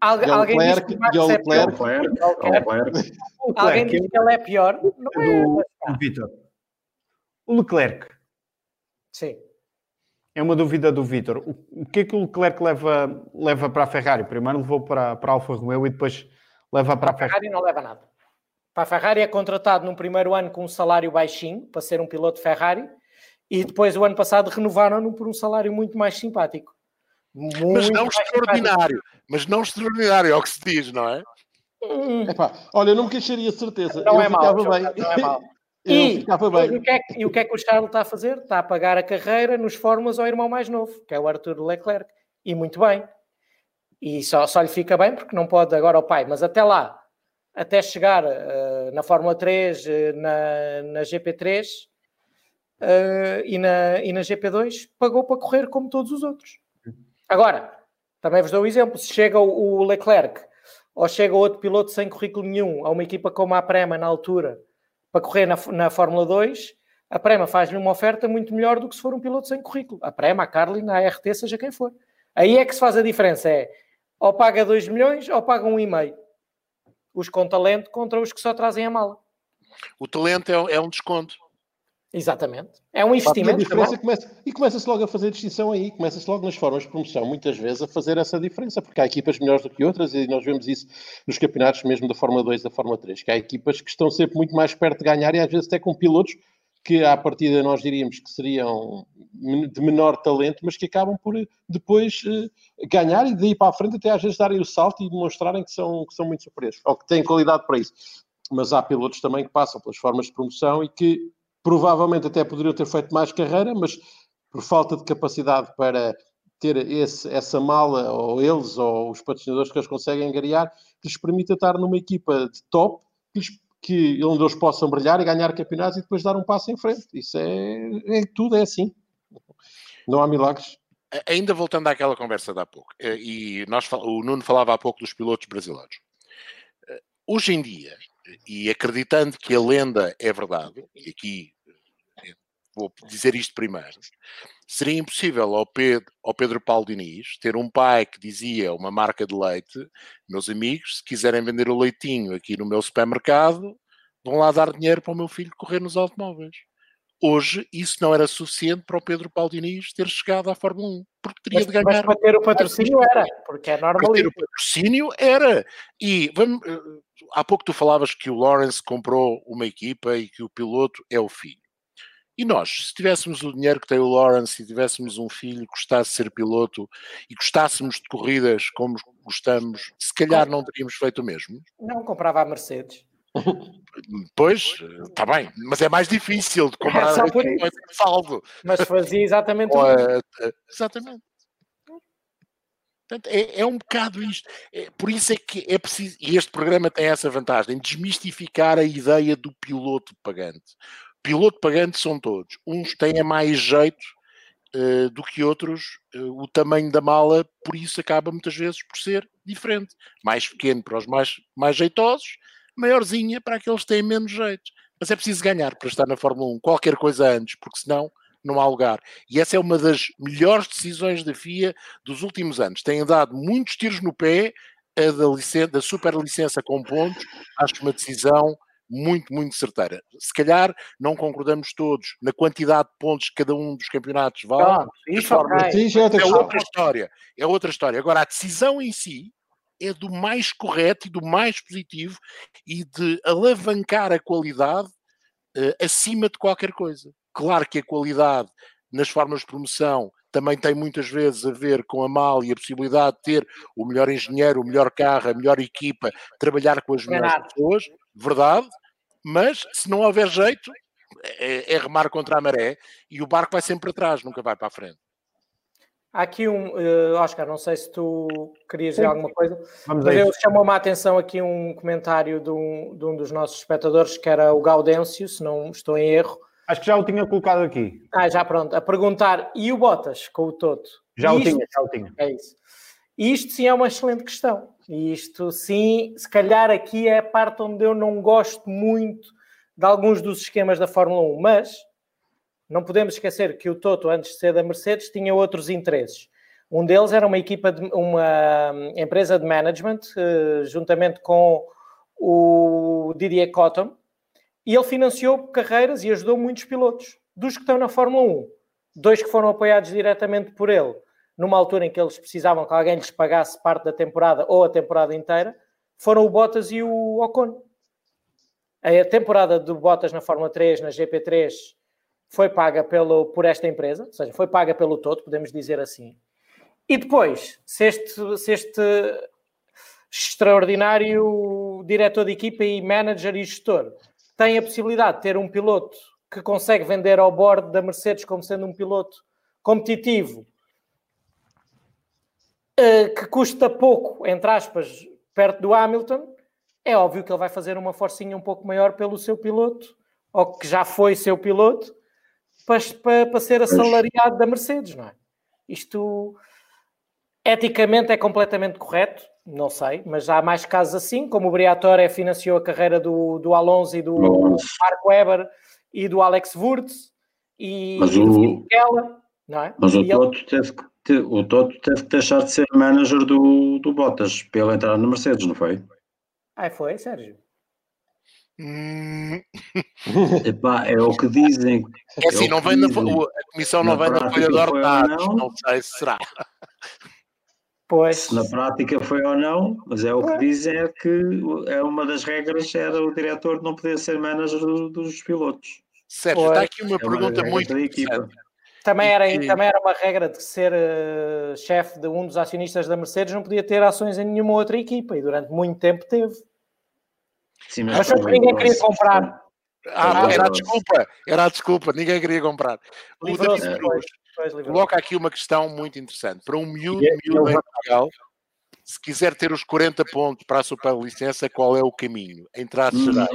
Algu alguém Leclerc, diz que o Max é Leclerc, Alguém diz que ele é pior? Não é, do, Vitor. O Leclerc. Sim. É uma dúvida do Vitor. O, o que é que o Leclerc leva, leva para a Ferrari? Primeiro levou para, para a Alfa Romeo e depois leva para, para a Ferrari. Ferrari não leva nada. Para a Ferrari é contratado num primeiro ano com um salário baixinho para ser um piloto Ferrari e depois o ano passado renovaram-no por um salário muito mais simpático. Muito mas não extraordinário, simpático. mas não extraordinário, é o que se diz, não é? Hum. Epá, olha, eu não me queixaria, certeza. Não eu é mal, bem. Não é mal. E. E, o que é que, e o que é que o Charles está a fazer? Está a pagar a carreira nos fórmulas ao irmão mais novo, que é o Arthur Leclerc. E muito bem. E só, só lhe fica bem porque não pode agora o pai. Mas até lá, até chegar uh, na Fórmula 3, uh, eh, na, na GP3, uh, e, na, e na GP2 pagou para correr como todos os outros. Agora, também vos dou um exemplo: se chega o, Leclerc ou chega outro piloto sem currículo nenhum a uma equipa como a Prema na altura para correr na, na Fórmula 2, a Prema faz-lhe uma oferta muito melhor do que se for um piloto sem currículo. A Prema, a Carlin, a RT, seja quem for. Aí é que se faz a diferença: é ou paga 2 milhões ou paga 1,5. Um os com talento contra os que só trazem a mala. O talento é, é um desconto. Exatamente. É um investimento. diferença começa, e começa-se logo a fazer distinção aí, começa-se logo nas formas de promoção, muitas vezes, a fazer essa diferença, porque há equipas melhores do que outras, e nós vemos isso nos campeonatos mesmo da Fórmula 2 e da Fórmula 3, que há equipas que estão sempre muito mais perto de ganhar e às vezes até com pilotos que à partida nós diríamos que seriam de menor talento, mas que acabam por depois uh, ganhar e daí para a frente até às vezes darem o salto e demonstrarem que são, que são muito superiores, ou que têm qualidade para isso. Mas há pilotos também que passam pelas formas de promoção e que provavelmente até poderiam ter feito mais carreira, mas por falta de capacidade para ter esse, essa mala, ou eles, ou os patrocinadores que eles conseguem angariar, que lhes permita estar numa equipa de top, que, lhes, que onde eles possam brilhar e ganhar campeonatos e depois dar um passo em frente. Isso é, é tudo é assim. Não há milagres. Ainda voltando àquela conversa de há pouco, eh, e nós, o Nuno falava há pouco dos pilotos brasileiros. Eh, hoje em dia, e acreditando que a lenda é verdade, e aqui vou dizer isto primeiro, seria impossível ao Pedro, ao Pedro Paulo Diniz ter um pai que dizia uma marca de leite, meus amigos, se quiserem vender o leitinho aqui no meu supermercado, vão lá dar dinheiro para o meu filho correr nos automóveis. Hoje, isso não era suficiente para o Pedro Paulo Diniz ter chegado à Fórmula 1, porque teria mas, de ganhar. Mas para ter o patrocínio era, porque é normal. Para ter o patrocínio era. E vamos, eh, há pouco tu falavas que o Lawrence comprou uma equipa e que o piloto é o filho. E nós, se tivéssemos o dinheiro que tem o Lawrence e tivéssemos um filho que gostasse de ser piloto e gostássemos de corridas como gostamos, se calhar não teríamos feito o mesmo. Não comprava a Mercedes. Pois, está bem, mas é mais difícil de comprar é por isso. saldo. Mas fazia exatamente o mesmo. Exatamente. Portanto, é, é, um bocado isto. É, por isso é que é preciso, e este programa tem essa vantagem, desmistificar a ideia do piloto pagante piloto pagante são todos. Uns têm mais jeito uh, do que outros, uh, o tamanho da mala, por isso acaba muitas vezes por ser diferente. Mais pequeno para os mais, mais jeitosos, maiorzinha para aqueles que têm menos jeito. Mas é preciso ganhar para estar na Fórmula 1, qualquer coisa antes, porque senão não há lugar. E essa é uma das melhores decisões da FIA dos últimos anos. Têm dado muitos tiros no pé a da, licen da super licença com pontos. Acho uma decisão muito, muito certeira. Se calhar não concordamos todos na quantidade de pontos que cada um dos campeonatos vale. Pronto, isso é outra É outra história. É outra história. Agora, a decisão em si é do mais correto e do mais positivo e de alavancar a qualidade eh, acima de qualquer coisa. Claro que a qualidade nas formas de promoção também tem muitas vezes a ver com a mal e a possibilidade de ter o melhor engenheiro, o melhor carro, a melhor equipa, trabalhar com as melhores pessoas, verdade, mas se não houver jeito, é, é remar contra a maré e o barco vai sempre para trás, nunca vai para a frente. Há aqui um, eh, Oscar, não sei se tu querias dizer alguma coisa, Vamos mas eu chamou-me a atenção aqui um comentário de um, de um dos nossos espectadores, que era o Gaudêncio, se não estou em erro. Acho que já o tinha colocado aqui. Ah, já pronto, a perguntar, e o Bottas com o Toto? Já o Isto- tinha, já o tinha. É isso. E isto sim é uma excelente questão. Isto sim, se calhar aqui é a parte onde eu não gosto muito de alguns dos esquemas da Fórmula 1, mas não podemos esquecer que o Toto, antes de ser da Mercedes, tinha outros interesses. Um deles era uma equipa de uma hum, empresa de management, eh, juntamente com o Didier Cotton, e ele financiou carreiras e ajudou muitos pilotos, dos que estão na Fórmula 1. Dois que foram apoiados diretamente por ele, numa altura em que eles precisavam que alguém lhes pagasse parte da temporada ou a temporada inteira, foram o Bottas e o Ocon. A temporada do Bottas na Fórmula 3, na GP3, foi paga pelo, por esta empresa, ou seja, foi paga pelo todo, podemos dizer assim. E depois, se este, se este extraordinário diretor de equipa e manager e gestor tem a possibilidade de ter um piloto que consegue vender ao board da Mercedes como sendo um piloto competitivo, que custa pouco, entre aspas, perto do Hamilton, é óbvio que ele vai fazer uma forcinha um pouco maior pelo seu piloto, ou que já foi seu piloto, para, para, para ser assalariado da Mercedes, não é? Isto eticamente é completamente correto, não sei, mas há mais casos assim, como o Briatore financiou a carreira do, do Alonso e do. Mark Webber e do Alex Wurz e, Mas do o- Filipe Keller, não é? Mas o ele- Toto, teve que, o Toto teve que deixar de ser manager do, do Bottas para ele entrar na Mercedes, não foi? Ah, foi, Sérgio? Hum, Epá, é o que dizem. é assim, o não vem na, a comissão não Na vem na folha de ordenados, não? não sei se será. Pois. Se na prática foi ou não, mas é o que dizem é que é uma das regras era o diretor não poder ser manager do- dos pilotos. Sérgio, Pois. está aqui uma É uma pergunta muito interessante. Também era, E- também era uma regra de que ser eh, chefe de um dos acionistas da Mercedes não podia ter ações em nenhuma outra equipa e durante muito tempo teve. Sim, Mas que ninguém queria comprar. Ah, era a é. desculpa, era a desculpa, ninguém queria comprar. O David. Cruz coloca aqui uma questão muito interessante. Para um miúdo, é- miúdo ele em Portugal, se quiser ter os 40 pontos para a superlicença, qual é o caminho? Em traços gerais.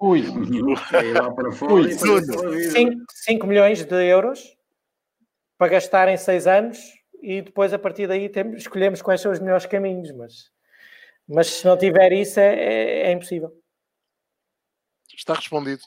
Ui, Ir lá para fora Ui, e fazer tudo. a sua vida. 5, 5 milhões de euros para gastar em 6 anos e depois a partir daí temos, escolhemos quais são os melhores caminhos, mas, mas se não tiver isso é, é- é impossível. Está respondido.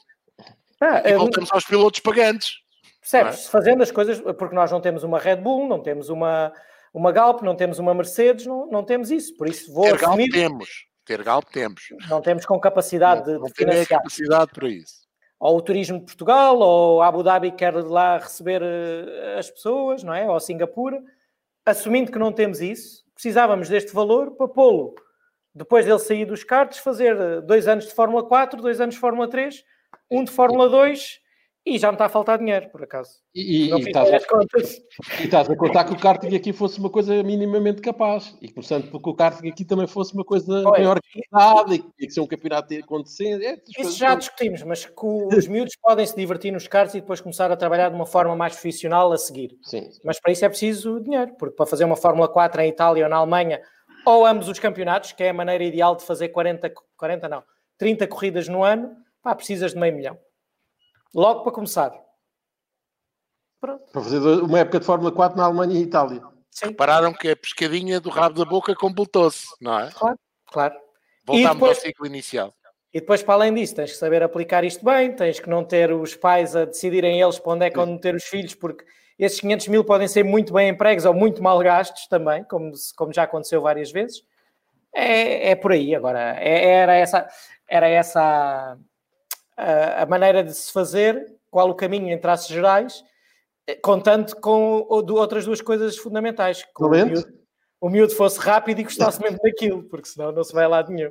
Ah, E voltamos aos pilotos pagantes. Percebes? Fazendo as coisas, porque nós não temos uma Red Bull, não temos uma, uma Galp, não temos uma Mercedes, não, não temos isso. Por isso vou Ter Galp assumir, temos. Ter Galp temos. não temos com capacidade de, Não de nem a financiar. capacidade para isso. Ou o Turismo de Portugal, ou Abu Dhabi quer lá receber eh, as pessoas, não é? Ou Singapura. Assumindo que não temos isso, precisávamos deste valor para pô-lo. Depois dele sair dos cartos, fazer eh, dois anos de Fórmula 4, dois anos de Fórmula 3, um de Fórmula 2 e já me está a faltar dinheiro, por acaso. e, e, estás, a, e estás a contar que o karting aqui fosse uma coisa minimamente capaz. E portanto, porque o karting aqui também fosse uma coisa Pois. bem organizada e que que ser um campeonato acontecendo. É, Isso já discutimos, mas que os miúdos podem se divertir nos carros e depois começar a trabalhar de uma forma mais profissional a seguir. Sim. Mas para isso é preciso dinheiro, porque para fazer uma Fórmula 4 em Itália ou na Alemanha, ou ambos os campeonatos, que é a maneira ideal de fazer 40, co- 40 não, 30 corridas no ano, pá, precisas de meio milhão. Logo para começar. Pronto. Para fazer uma época de Fórmula 4 na Alemanha e Itália. Sim, Repararam que a pescadinha do rabo da boca completou-se, não é? claro. Voltámos depois- ao ciclo inicial. E depois, para além disso, tens que saber aplicar isto bem, tens que não ter os pais a decidirem eles para onde é que vão meter os filhos, porque esses 500 mil podem ser muito bem empregos ou muito mal gastos também, como, como já aconteceu várias vezes. É, é por aí. Agora, é, era essa, era essa a, maneira de se fazer, qual o caminho em traços gerais, contando com outras duas coisas fundamentais. Que o miúdo, o miúdo fosse rápido e gostasse mesmo daquilo, porque senão não se vai lá nenhum.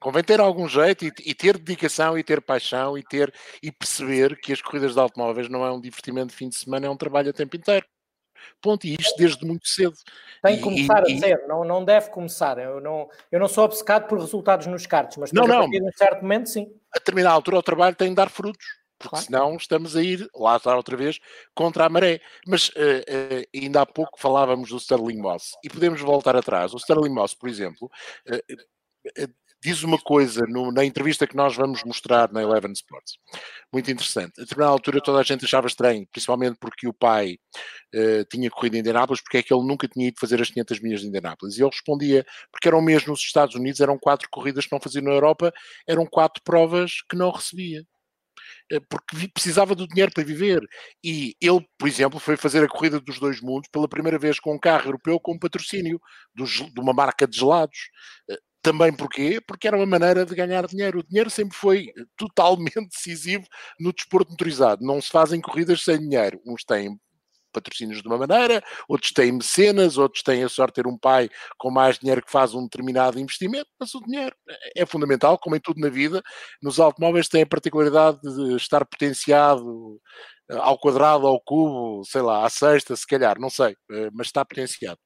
Convém ter algum jeito e, e, ter dedicação e ter paixão e ter e perceber que as corridas de automóveis não é um divertimento de fim de semana, é um trabalho a tempo inteiro. Ponto, e isto desde muito cedo. Tem que começar e, a ser, não, não deve começar. Eu não, eu não sou obcecado por resultados nos cartos, mas não, não. a partir de um certo momento, sim. A determinada altura o trabalho tem de dar frutos, porque claro. senão estamos a ir, lá está outra vez, contra a maré. Mas uh, uh, ainda há pouco falávamos do Sterling Moss, e podemos voltar atrás. O Sterling Moss, por exemplo, uh, diz uma coisa no, na entrevista que nós vamos mostrar na Eleven Sports, muito interessante. A determinada altura toda a gente achava estranho, principalmente porque o pai uh, tinha corrido em Indianápolis, porque é que ele nunca tinha ido fazer as 500 milhas de Indianápolis. E ele respondia, porque eram mesmo nos Estados Unidos, eram quatro corridas que não fazia na Europa, eram quatro provas que não recebia eh, porque precisava do dinheiro para viver. E ele, por exemplo, foi fazer a corrida dos dois mundos pela primeira vez com um carro europeu com patrocínio dos, de uma marca de gelados. Eh, também porquê? Porque era uma maneira de ganhar dinheiro. O dinheiro sempre foi totalmente decisivo no desporto motorizado. Não se fazem corridas sem dinheiro. Uns têm patrocínios de uma maneira, outros têm mecenas, outros têm a sorte de ter um pai com mais dinheiro que faz um determinado investimento, mas o dinheiro é fundamental, como em tudo na vida. Nos automóveis tem a particularidade de estar potenciado eh, ao quadrado, ao cubo, sei lá, à sexta, se calhar, não sei, eh, mas está potenciado.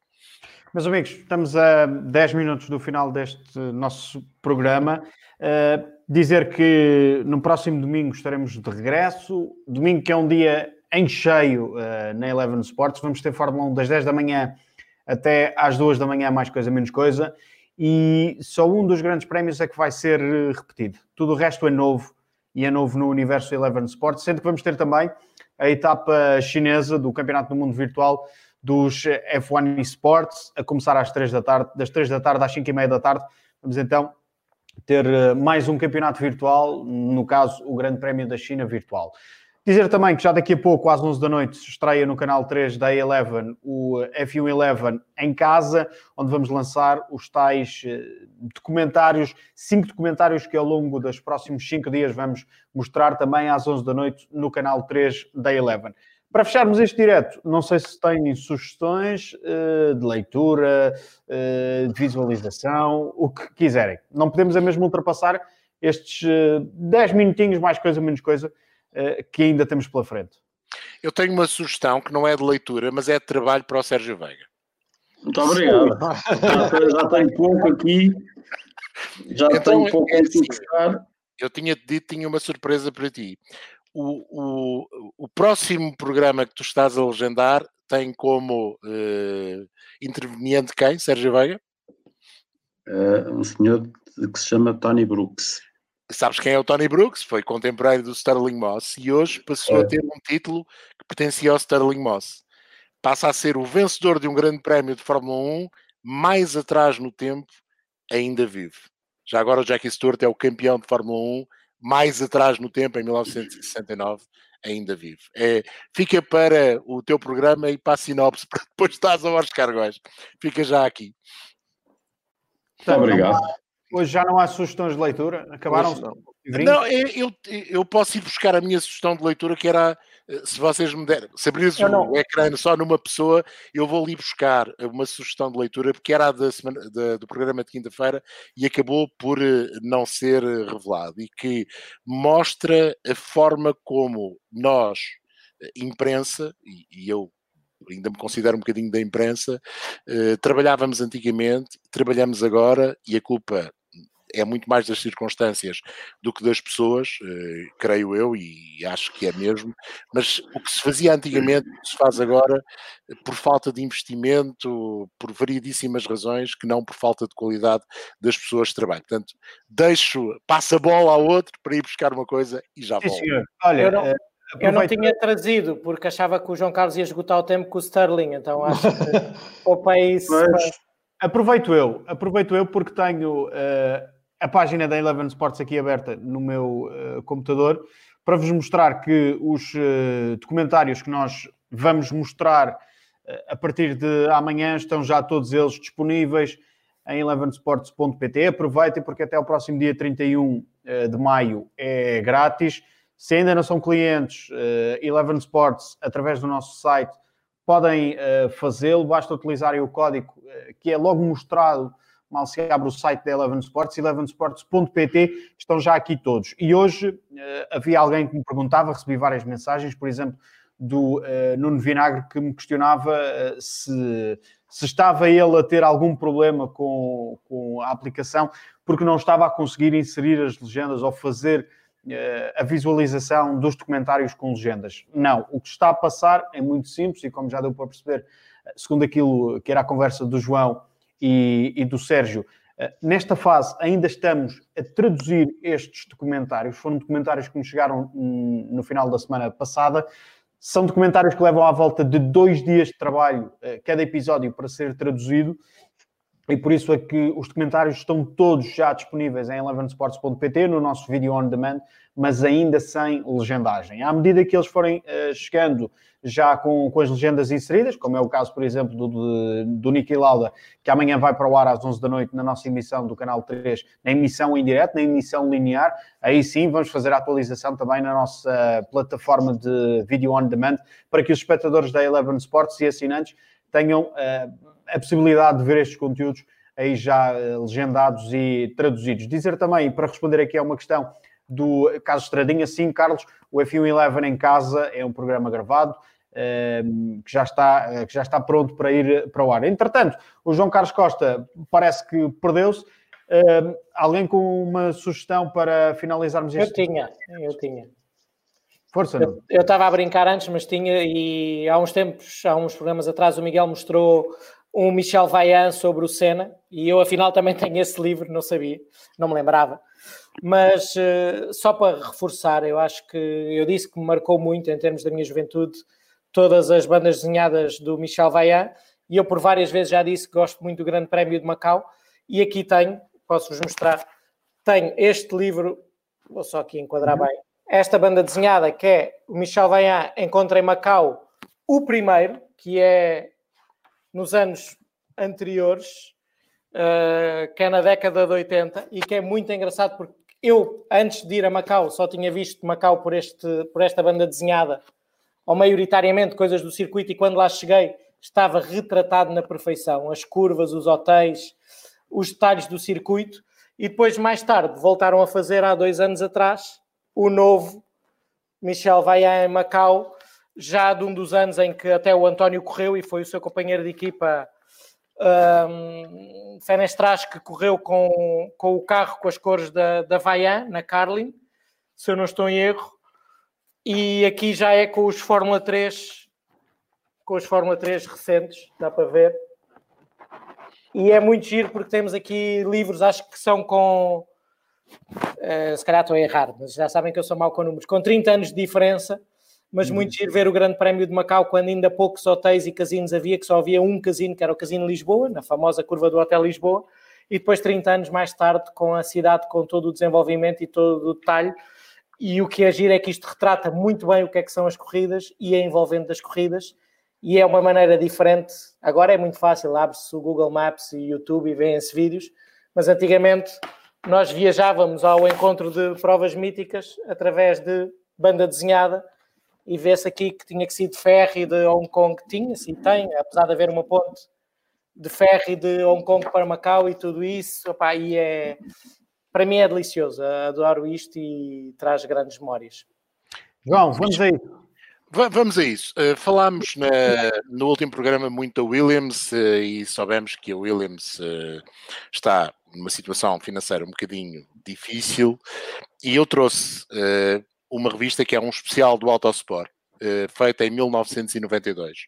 Meus amigos, estamos a 10 minutos do final deste nosso programa. Uh, dizer que no próximo domingo estaremos de regresso. Domingo que é um dia em cheio uh, na Eleven Sports. Vamos ter Fórmula 1 das 10 da manhã até às 2 da manhã, mais coisa, menos coisa. E só um dos grandes prémios é que vai ser repetido. Tudo o resto é novo e é novo no universo Eleven Sports, sendo que vamos ter também a etapa chinesa do Campeonato do Mundo Virtual dos F1 Esports, a começar às 3 da tarde, das 3 da tarde às 5 e meia da tarde. Vamos então ter eh, mais um campeonato virtual, no caso, o Grande Prémio da China virtual. Dizer também que já daqui a pouco, às 11 da noite, estreia no canal 3 da Eleven o F1 Eleven em casa, onde vamos lançar os tais eh, documentários, cinco documentários que ao longo dos próximos cinco dias vamos mostrar também às 11 da noite no canal 3 da Eleven. Para fecharmos este direto, não sei se têm sugestões uh, de leitura, uh, de visualização, o que quiserem. Não podemos a mesmo ultrapassar estes uh, eh, 10 minutinhos, mais coisa, menos coisa, que ainda temos pela frente. Eu tenho uma sugestão que não é de leitura, mas é de trabalho para o Sérgio Veiga. Muito obrigado. já, já tenho pouco aqui. Já então, tenho pouco é assim. Eu tinha dito tinha uma surpresa para ti o, o, o próximo programa que tu estás a legendar tem como uh, interveniente quem? Sérgio Veiga? Uh, um senhor que se chama Tony Brooks. Sabes quem é o Tony Brooks? Foi contemporâneo do Sterling Moss e hoje passou é. a ter um título que pertencia ao Sterling Moss. Passa a ser o vencedor de um grande prémio de Fórmula 1, mais atrás no tempo, ainda vive. Já agora o Jackie Stewart é o campeão de Fórmula 1 mais atrás no tempo, em 1969, ainda vive. É, fica para o teu programa e para a sinopse, para depois estás aos cargos. Fica já aqui. Muito obrigado. Hoje já não há sugestões de leitura? Acabaram? Não, não eu, eu posso ir buscar a minha sugestão de leitura, que era se vocês me derem, se abrires o ecrã só numa pessoa, eu vou ali buscar uma sugestão de leitura, porque era da semana, da, do programa de quinta-feira e acabou por eh, não ser eh, revelado. E que mostra a forma como nós, imprensa, e, e eu ainda me considero um bocadinho da imprensa, eh, trabalhávamos antigamente, trabalhamos agora e a culpa é muito mais das circunstâncias do que das pessoas, eh, creio eu, e acho que é mesmo. Mas o que se fazia antigamente se faz agora eh, por falta de investimento, por variedíssimas razões, que não por falta de qualidade das pessoas que trabalham. Portanto, deixo, passa a bola ao outro para ir buscar uma coisa e já volto. Sim, senhor. Olha, eu não, eu não tinha trazido, porque achava que o João Carlos ia esgotar o tempo com o Sterling, então acho que poupei isso. Mas, Aproveito eu, aproveito eu porque tenho uh, a página da Eleven Sports aqui aberta no meu uh, computador para vos mostrar que os uh, documentários que nós vamos mostrar uh, a partir de amanhã estão já todos eles disponíveis em elevensports.pt. Aproveitem porque até o próximo dia 31 de maio é grátis. Se ainda não são clientes Eleven Sports, através do nosso site, podem fazê-lo. Basta utilizarem o código que é logo mostrado mal se abre o site da Eleven Sports, elevensports.pt, estão já aqui todos. E hoje uh, havia alguém que me perguntava, recebi várias mensagens, por exemplo, do uh, Nuno Vinagre, que me questionava uh, se, se estava ele a ter algum problema com, com a aplicação, porque não estava a conseguir inserir as legendas ou fazer a visualização dos documentários com legendas. Não, o que está a passar é muito simples e como já deu para perceber, segundo aquilo que era a conversa do João, e, e do Sérgio. Eh, nesta fase, ainda estamos a traduzir estes documentários. Foram documentários que nos chegaram hum, no final da semana passada. São documentários que levam à volta de dois dias de trabalho eh, cada episódio para ser traduzido. E por isso é que os documentários estão todos já disponíveis em elevensports.pt, no nosso vídeo on demand, mas ainda sem legendagem. À medida que eles forem uh, chegando já com, com as legendas inseridas, como é o caso, por exemplo, do, do, do Niki Lauda, que amanhã vai para o ar às 11 da noite na nossa emissão do Canal 3, na emissão em direto, na emissão linear, aí sim vamos fazer a atualização também na nossa plataforma de vídeo on demand, para que os espectadores da Eleven Sports e assinantes tenham uh, a possibilidade de ver estes conteúdos aí já uh, legendados e traduzidos. Dizer também, para responder aqui a uma questão do Carlos Estradinha. Sim, Carlos, o F1 Eleven em casa é um programa gravado. Ehm, que, já está, eh, que já está pronto para ir para o ar. Entretanto, o João Carlos Costa parece que perdeu-se. Ehm, alguém com uma sugestão para finalizarmos este? Eu tinha, eu tinha. Força, não? Eu estava a brincar antes, mas tinha, e há uns tempos, há uns programas atrás, o Miguel mostrou um Michel Vaillant sobre o Senna, e eu afinal também tenho esse livro, não sabia, não me lembrava. Mas uh, só para reforçar, eu acho que eu disse que me marcou muito em termos da minha juventude todas as bandas desenhadas do Michel Vaillant, e eu por várias vezes já disse que gosto muito do Grande Prémio de Macau, e aqui tenho, posso-vos mostrar, tenho este livro, vou só aqui enquadrar bem, esta banda desenhada que é o Michel Vaillant encontra em Macau o primeiro, que é nos anos anteriores, uh, que é na década de 80, e que é muito engraçado porque eu, antes de ir a Macau, só tinha visto Macau por, este, por esta banda desenhada, ou maioritariamente coisas do circuito, e quando lá cheguei estava retratado na perfeição. As curvas, os hotéis, os detalhes do circuito. E depois, mais tarde, voltaram a fazer, há dois anos atrás, o novo Michel vai em Macau, já de um dos anos em que até o António correu e foi o seu companheiro de equipa um, Fenestras que correu com, com o carro com as cores da, da Vaillant, na Carlin, se eu não estou em erro, e aqui já é com os Fórmula 3, com os Fórmula 3 recentes, dá para ver. E é muito giro porque temos aqui livros, acho que são com. Uh, se calhar estou a errar, mas já sabem que eu sou mau com números, com 30 anos de diferença mas uhum. muito giro ver o Grande Prémio de Macau quando ainda poucos hotéis e casinos havia, que só havia um casino, que era o Casino Lisboa, na famosa curva do Hotel Lisboa, e depois 30 anos mais tarde com a cidade, com todo o desenvolvimento e todo o detalhe, e o que é giro é que isto retrata muito bem o que é que são as corridas e a envolvente das corridas, e é uma maneira diferente, agora é muito fácil, abre-se o Google Maps e YouTube e vêem-se vídeos, mas antigamente nós viajávamos ao encontro de provas míticas através de banda desenhada, e vê-se aqui que tinha que ser de ferry de Hong Kong, tinha, sim, tem, apesar de haver uma ponte de ferry de Hong Kong para Macau e tudo isso, opa, e é, para mim é delicioso, adoro isto e traz grandes memórias. João, vamos aí. Vamos a isso. Uh, falámos na, no último programa muito da Williams uh, e soubemos que a Williams uh, está numa situação financeira um bocadinho difícil e eu trouxe uma revista que é um especial do Autosport, uh, feita em 1992,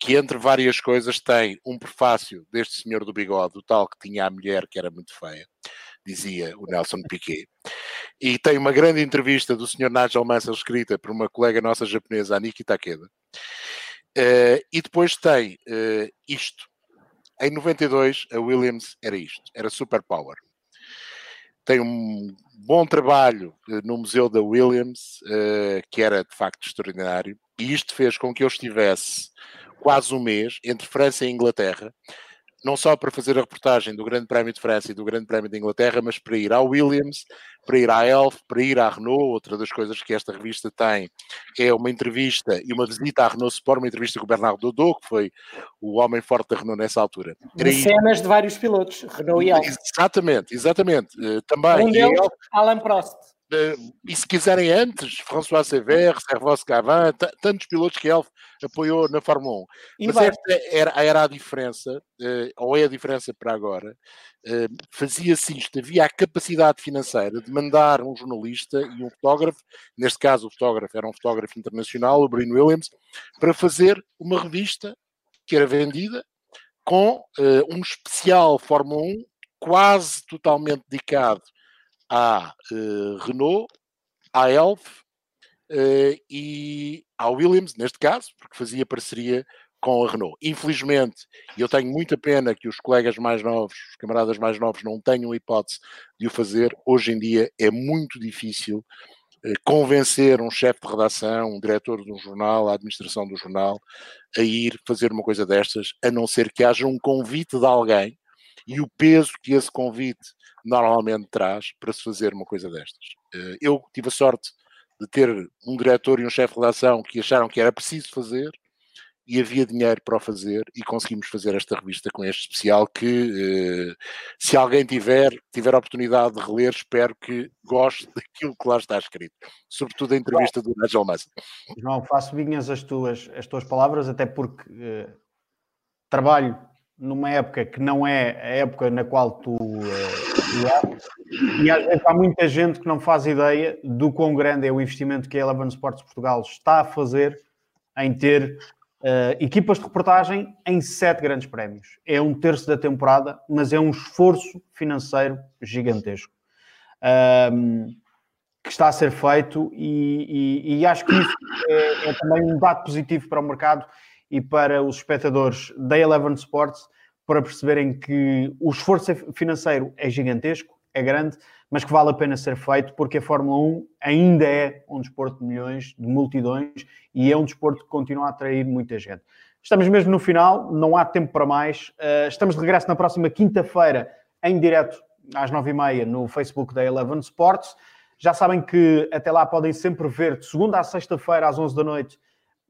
que entre várias coisas tem um prefácio deste senhor do bigode, o tal que tinha a mulher que era muito feia, dizia o Nelson Piquet. E tem uma grande entrevista do senhor Nigel Mansell escrita por uma colega nossa japonesa, a Nikki Takeda. Uh, e depois tem uh, isto. Em 92, a Williams era isto, era Super Power. Tem um bom trabalho eh, no Museu da Williams, uh, que era de facto extraordinário, e isto fez com que eu estivesse quase um mês entre França e Inglaterra, não só para fazer a reportagem do Grande Prémio de França e do Grande Prémio de Inglaterra, mas para ir à Williams, para ir à Elf, para ir à Renault. Outra das coisas que esta revista tem é uma entrevista e uma visita à Renault Sport, uma entrevista com o Bernardo Dodô, que foi o homem forte da Renault nessa altura. De cenas de vários pilotos, Renault e Elf. Exatamente, exatamente. Uh, também. Um deles, Alan Prost. E se quiserem antes, François Sever, Servos Cavin, tantos pilotos que Elf apoiou na Fórmula 1. E Mas esta era, era a diferença, uh, ou é a diferença para agora, uh, fazia-se isto, havia a capacidade financeira de mandar um jornalista e um fotógrafo, neste caso o fotógrafo era um fotógrafo internacional, o Bruno Williams, para fazer uma revista que era vendida com um especial Fórmula 1 quase totalmente dedicado à uh, Renault, à Elf uh, e à Williams, neste caso, porque fazia parceria com a Renault. Infelizmente, eu tenho muita pena que os colegas mais novos, os camaradas mais novos, não tenham hipótese de o fazer. Hoje em dia é muito difícil uh, convencer um chefe de redação, um diretor de um jornal, a administração do jornal, a ir fazer uma coisa destas, a não ser que haja um convite de alguém e o peso que esse convite normalmente traz para se fazer uma coisa destas. Eh, eu tive a sorte de ter um diretor e um chefe de redação que acharam que era preciso fazer e havia dinheiro para o fazer e conseguimos fazer esta revista com este especial que, eh, se alguém tiver, tiver a oportunidade de reler, espero que goste daquilo que lá está escrito, sobretudo a entrevista Bom, do Nigel Massey. João, faço vinhas as tuas, as tuas palavras, até porque eh, trabalho numa época que não é a época na qual tu e às vezes há muita gente que não faz ideia do quão grande é o investimento que a Eleven Sports Portugal está a fazer em ter uh, equipas de reportagem em sete grandes prémios. É um terço da temporada, mas é um esforço financeiro gigantesco. Um, que está a ser feito e, e, e acho que isso é, é também um dado positivo para o mercado e para os espectadores da Eleven Sports para perceberem que o esforço financeiro é gigantesco, é grande, mas que vale a pena ser feito porque a Fórmula 1 ainda é um desporto de milhões, de multidões e é um desporto que continua a atrair muita gente. Estamos mesmo no final, não há tempo para mais. Uh, estamos de regresso na próxima quinta-feira, em direto às nove e meia no Facebook da Eleven Sports. Já sabem que até lá podem sempre ver, de segunda a sexta-feira, às onze da noite,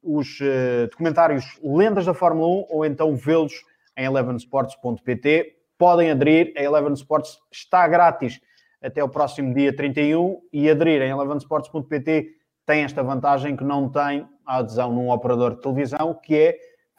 os uh, documentários Lendas da Fórmula 1 ou então vê-los em elevensports.pt. Podem aderir, a Eleven Sports está grátis até o próximo dia 31 e aderir em elevensports.pt tem esta vantagem que não tem a adesão num operador de televisão, que é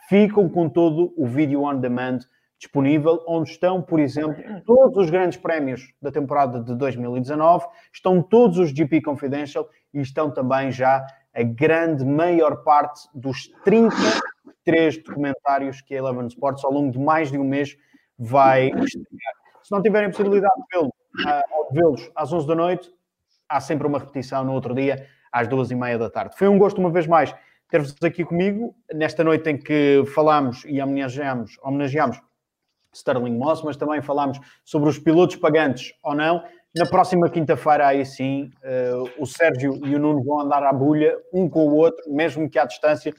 ficam com todo o vídeo on demand disponível, onde estão, por exemplo, todos os grandes prémios da temporada de 2019, estão todos os GP Confidential e estão também já a grande maior parte dos 33 documentários que a Eleven Sports ao longo de mais de um mês vai estrear. Se não tiverem possibilidade de vê-los uh, vê às 11 da noite, há sempre uma repetição no outro dia, às duas e meia da tarde. Foi um gosto, uma vez mais, ter-vos aqui comigo, nesta noite em que falamos e homenageamos, homenageamos Sterling Moss, mas também falámos sobre os pilotos pagantes ou não. Na próxima quinta-feira, aí sim, uh, o Sérgio e o Nuno vão andar à bulha, um com o outro, mesmo que à distância,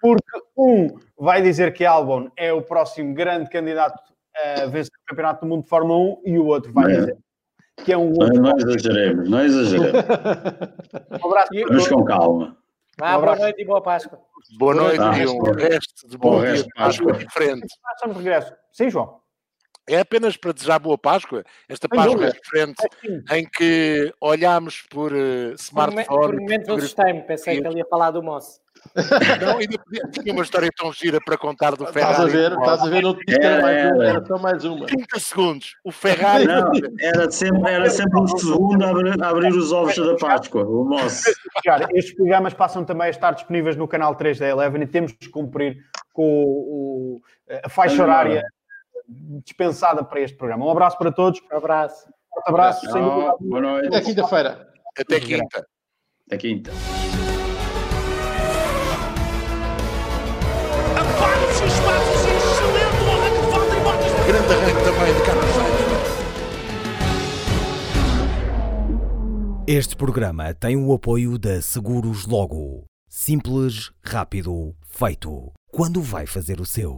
porque um vai dizer que Albon é o próximo grande candidato a vencer o Campeonato do Mundo de Fórmula 1 e o outro vai dizer que é um outro. Não, não exageremos, não exageremos. um abraço. Vamos com calma. Ah, boa noite e boa Páscoa. Boa noite ah, e um resto de bom, bom dia de Páscoa diferente. Estamos de regresso. Sim, João. É apenas para desejar boa Páscoa, esta Páscoa é diferente, é em que olhamos por uh, smartphone. Por um momento assustei-me, pensei que ele ia falar do moço. Não, ainda tinha uma história tão gira para contar do Ferrari. Estás a ver, estás a ver, não tinha era, mais uma, era só mais uma. 30 segundos, o Ferrari. Não, era sempre, era sempre um segundo a abrir, a abrir os ovos da Páscoa, o moço. Estes programas passam também a estar disponíveis no canal 3 da Eleven e temos que cumprir com o, a faixa horária dispensada para este programa. Um abraço para todos. Um abraço. Um abraço. boa noite. Até quinta-feira. Até quinta. Até quinta. também de Este programa tem o apoio da Seguros Logo. Simples, rápido, feito. Quando vai fazer o seu?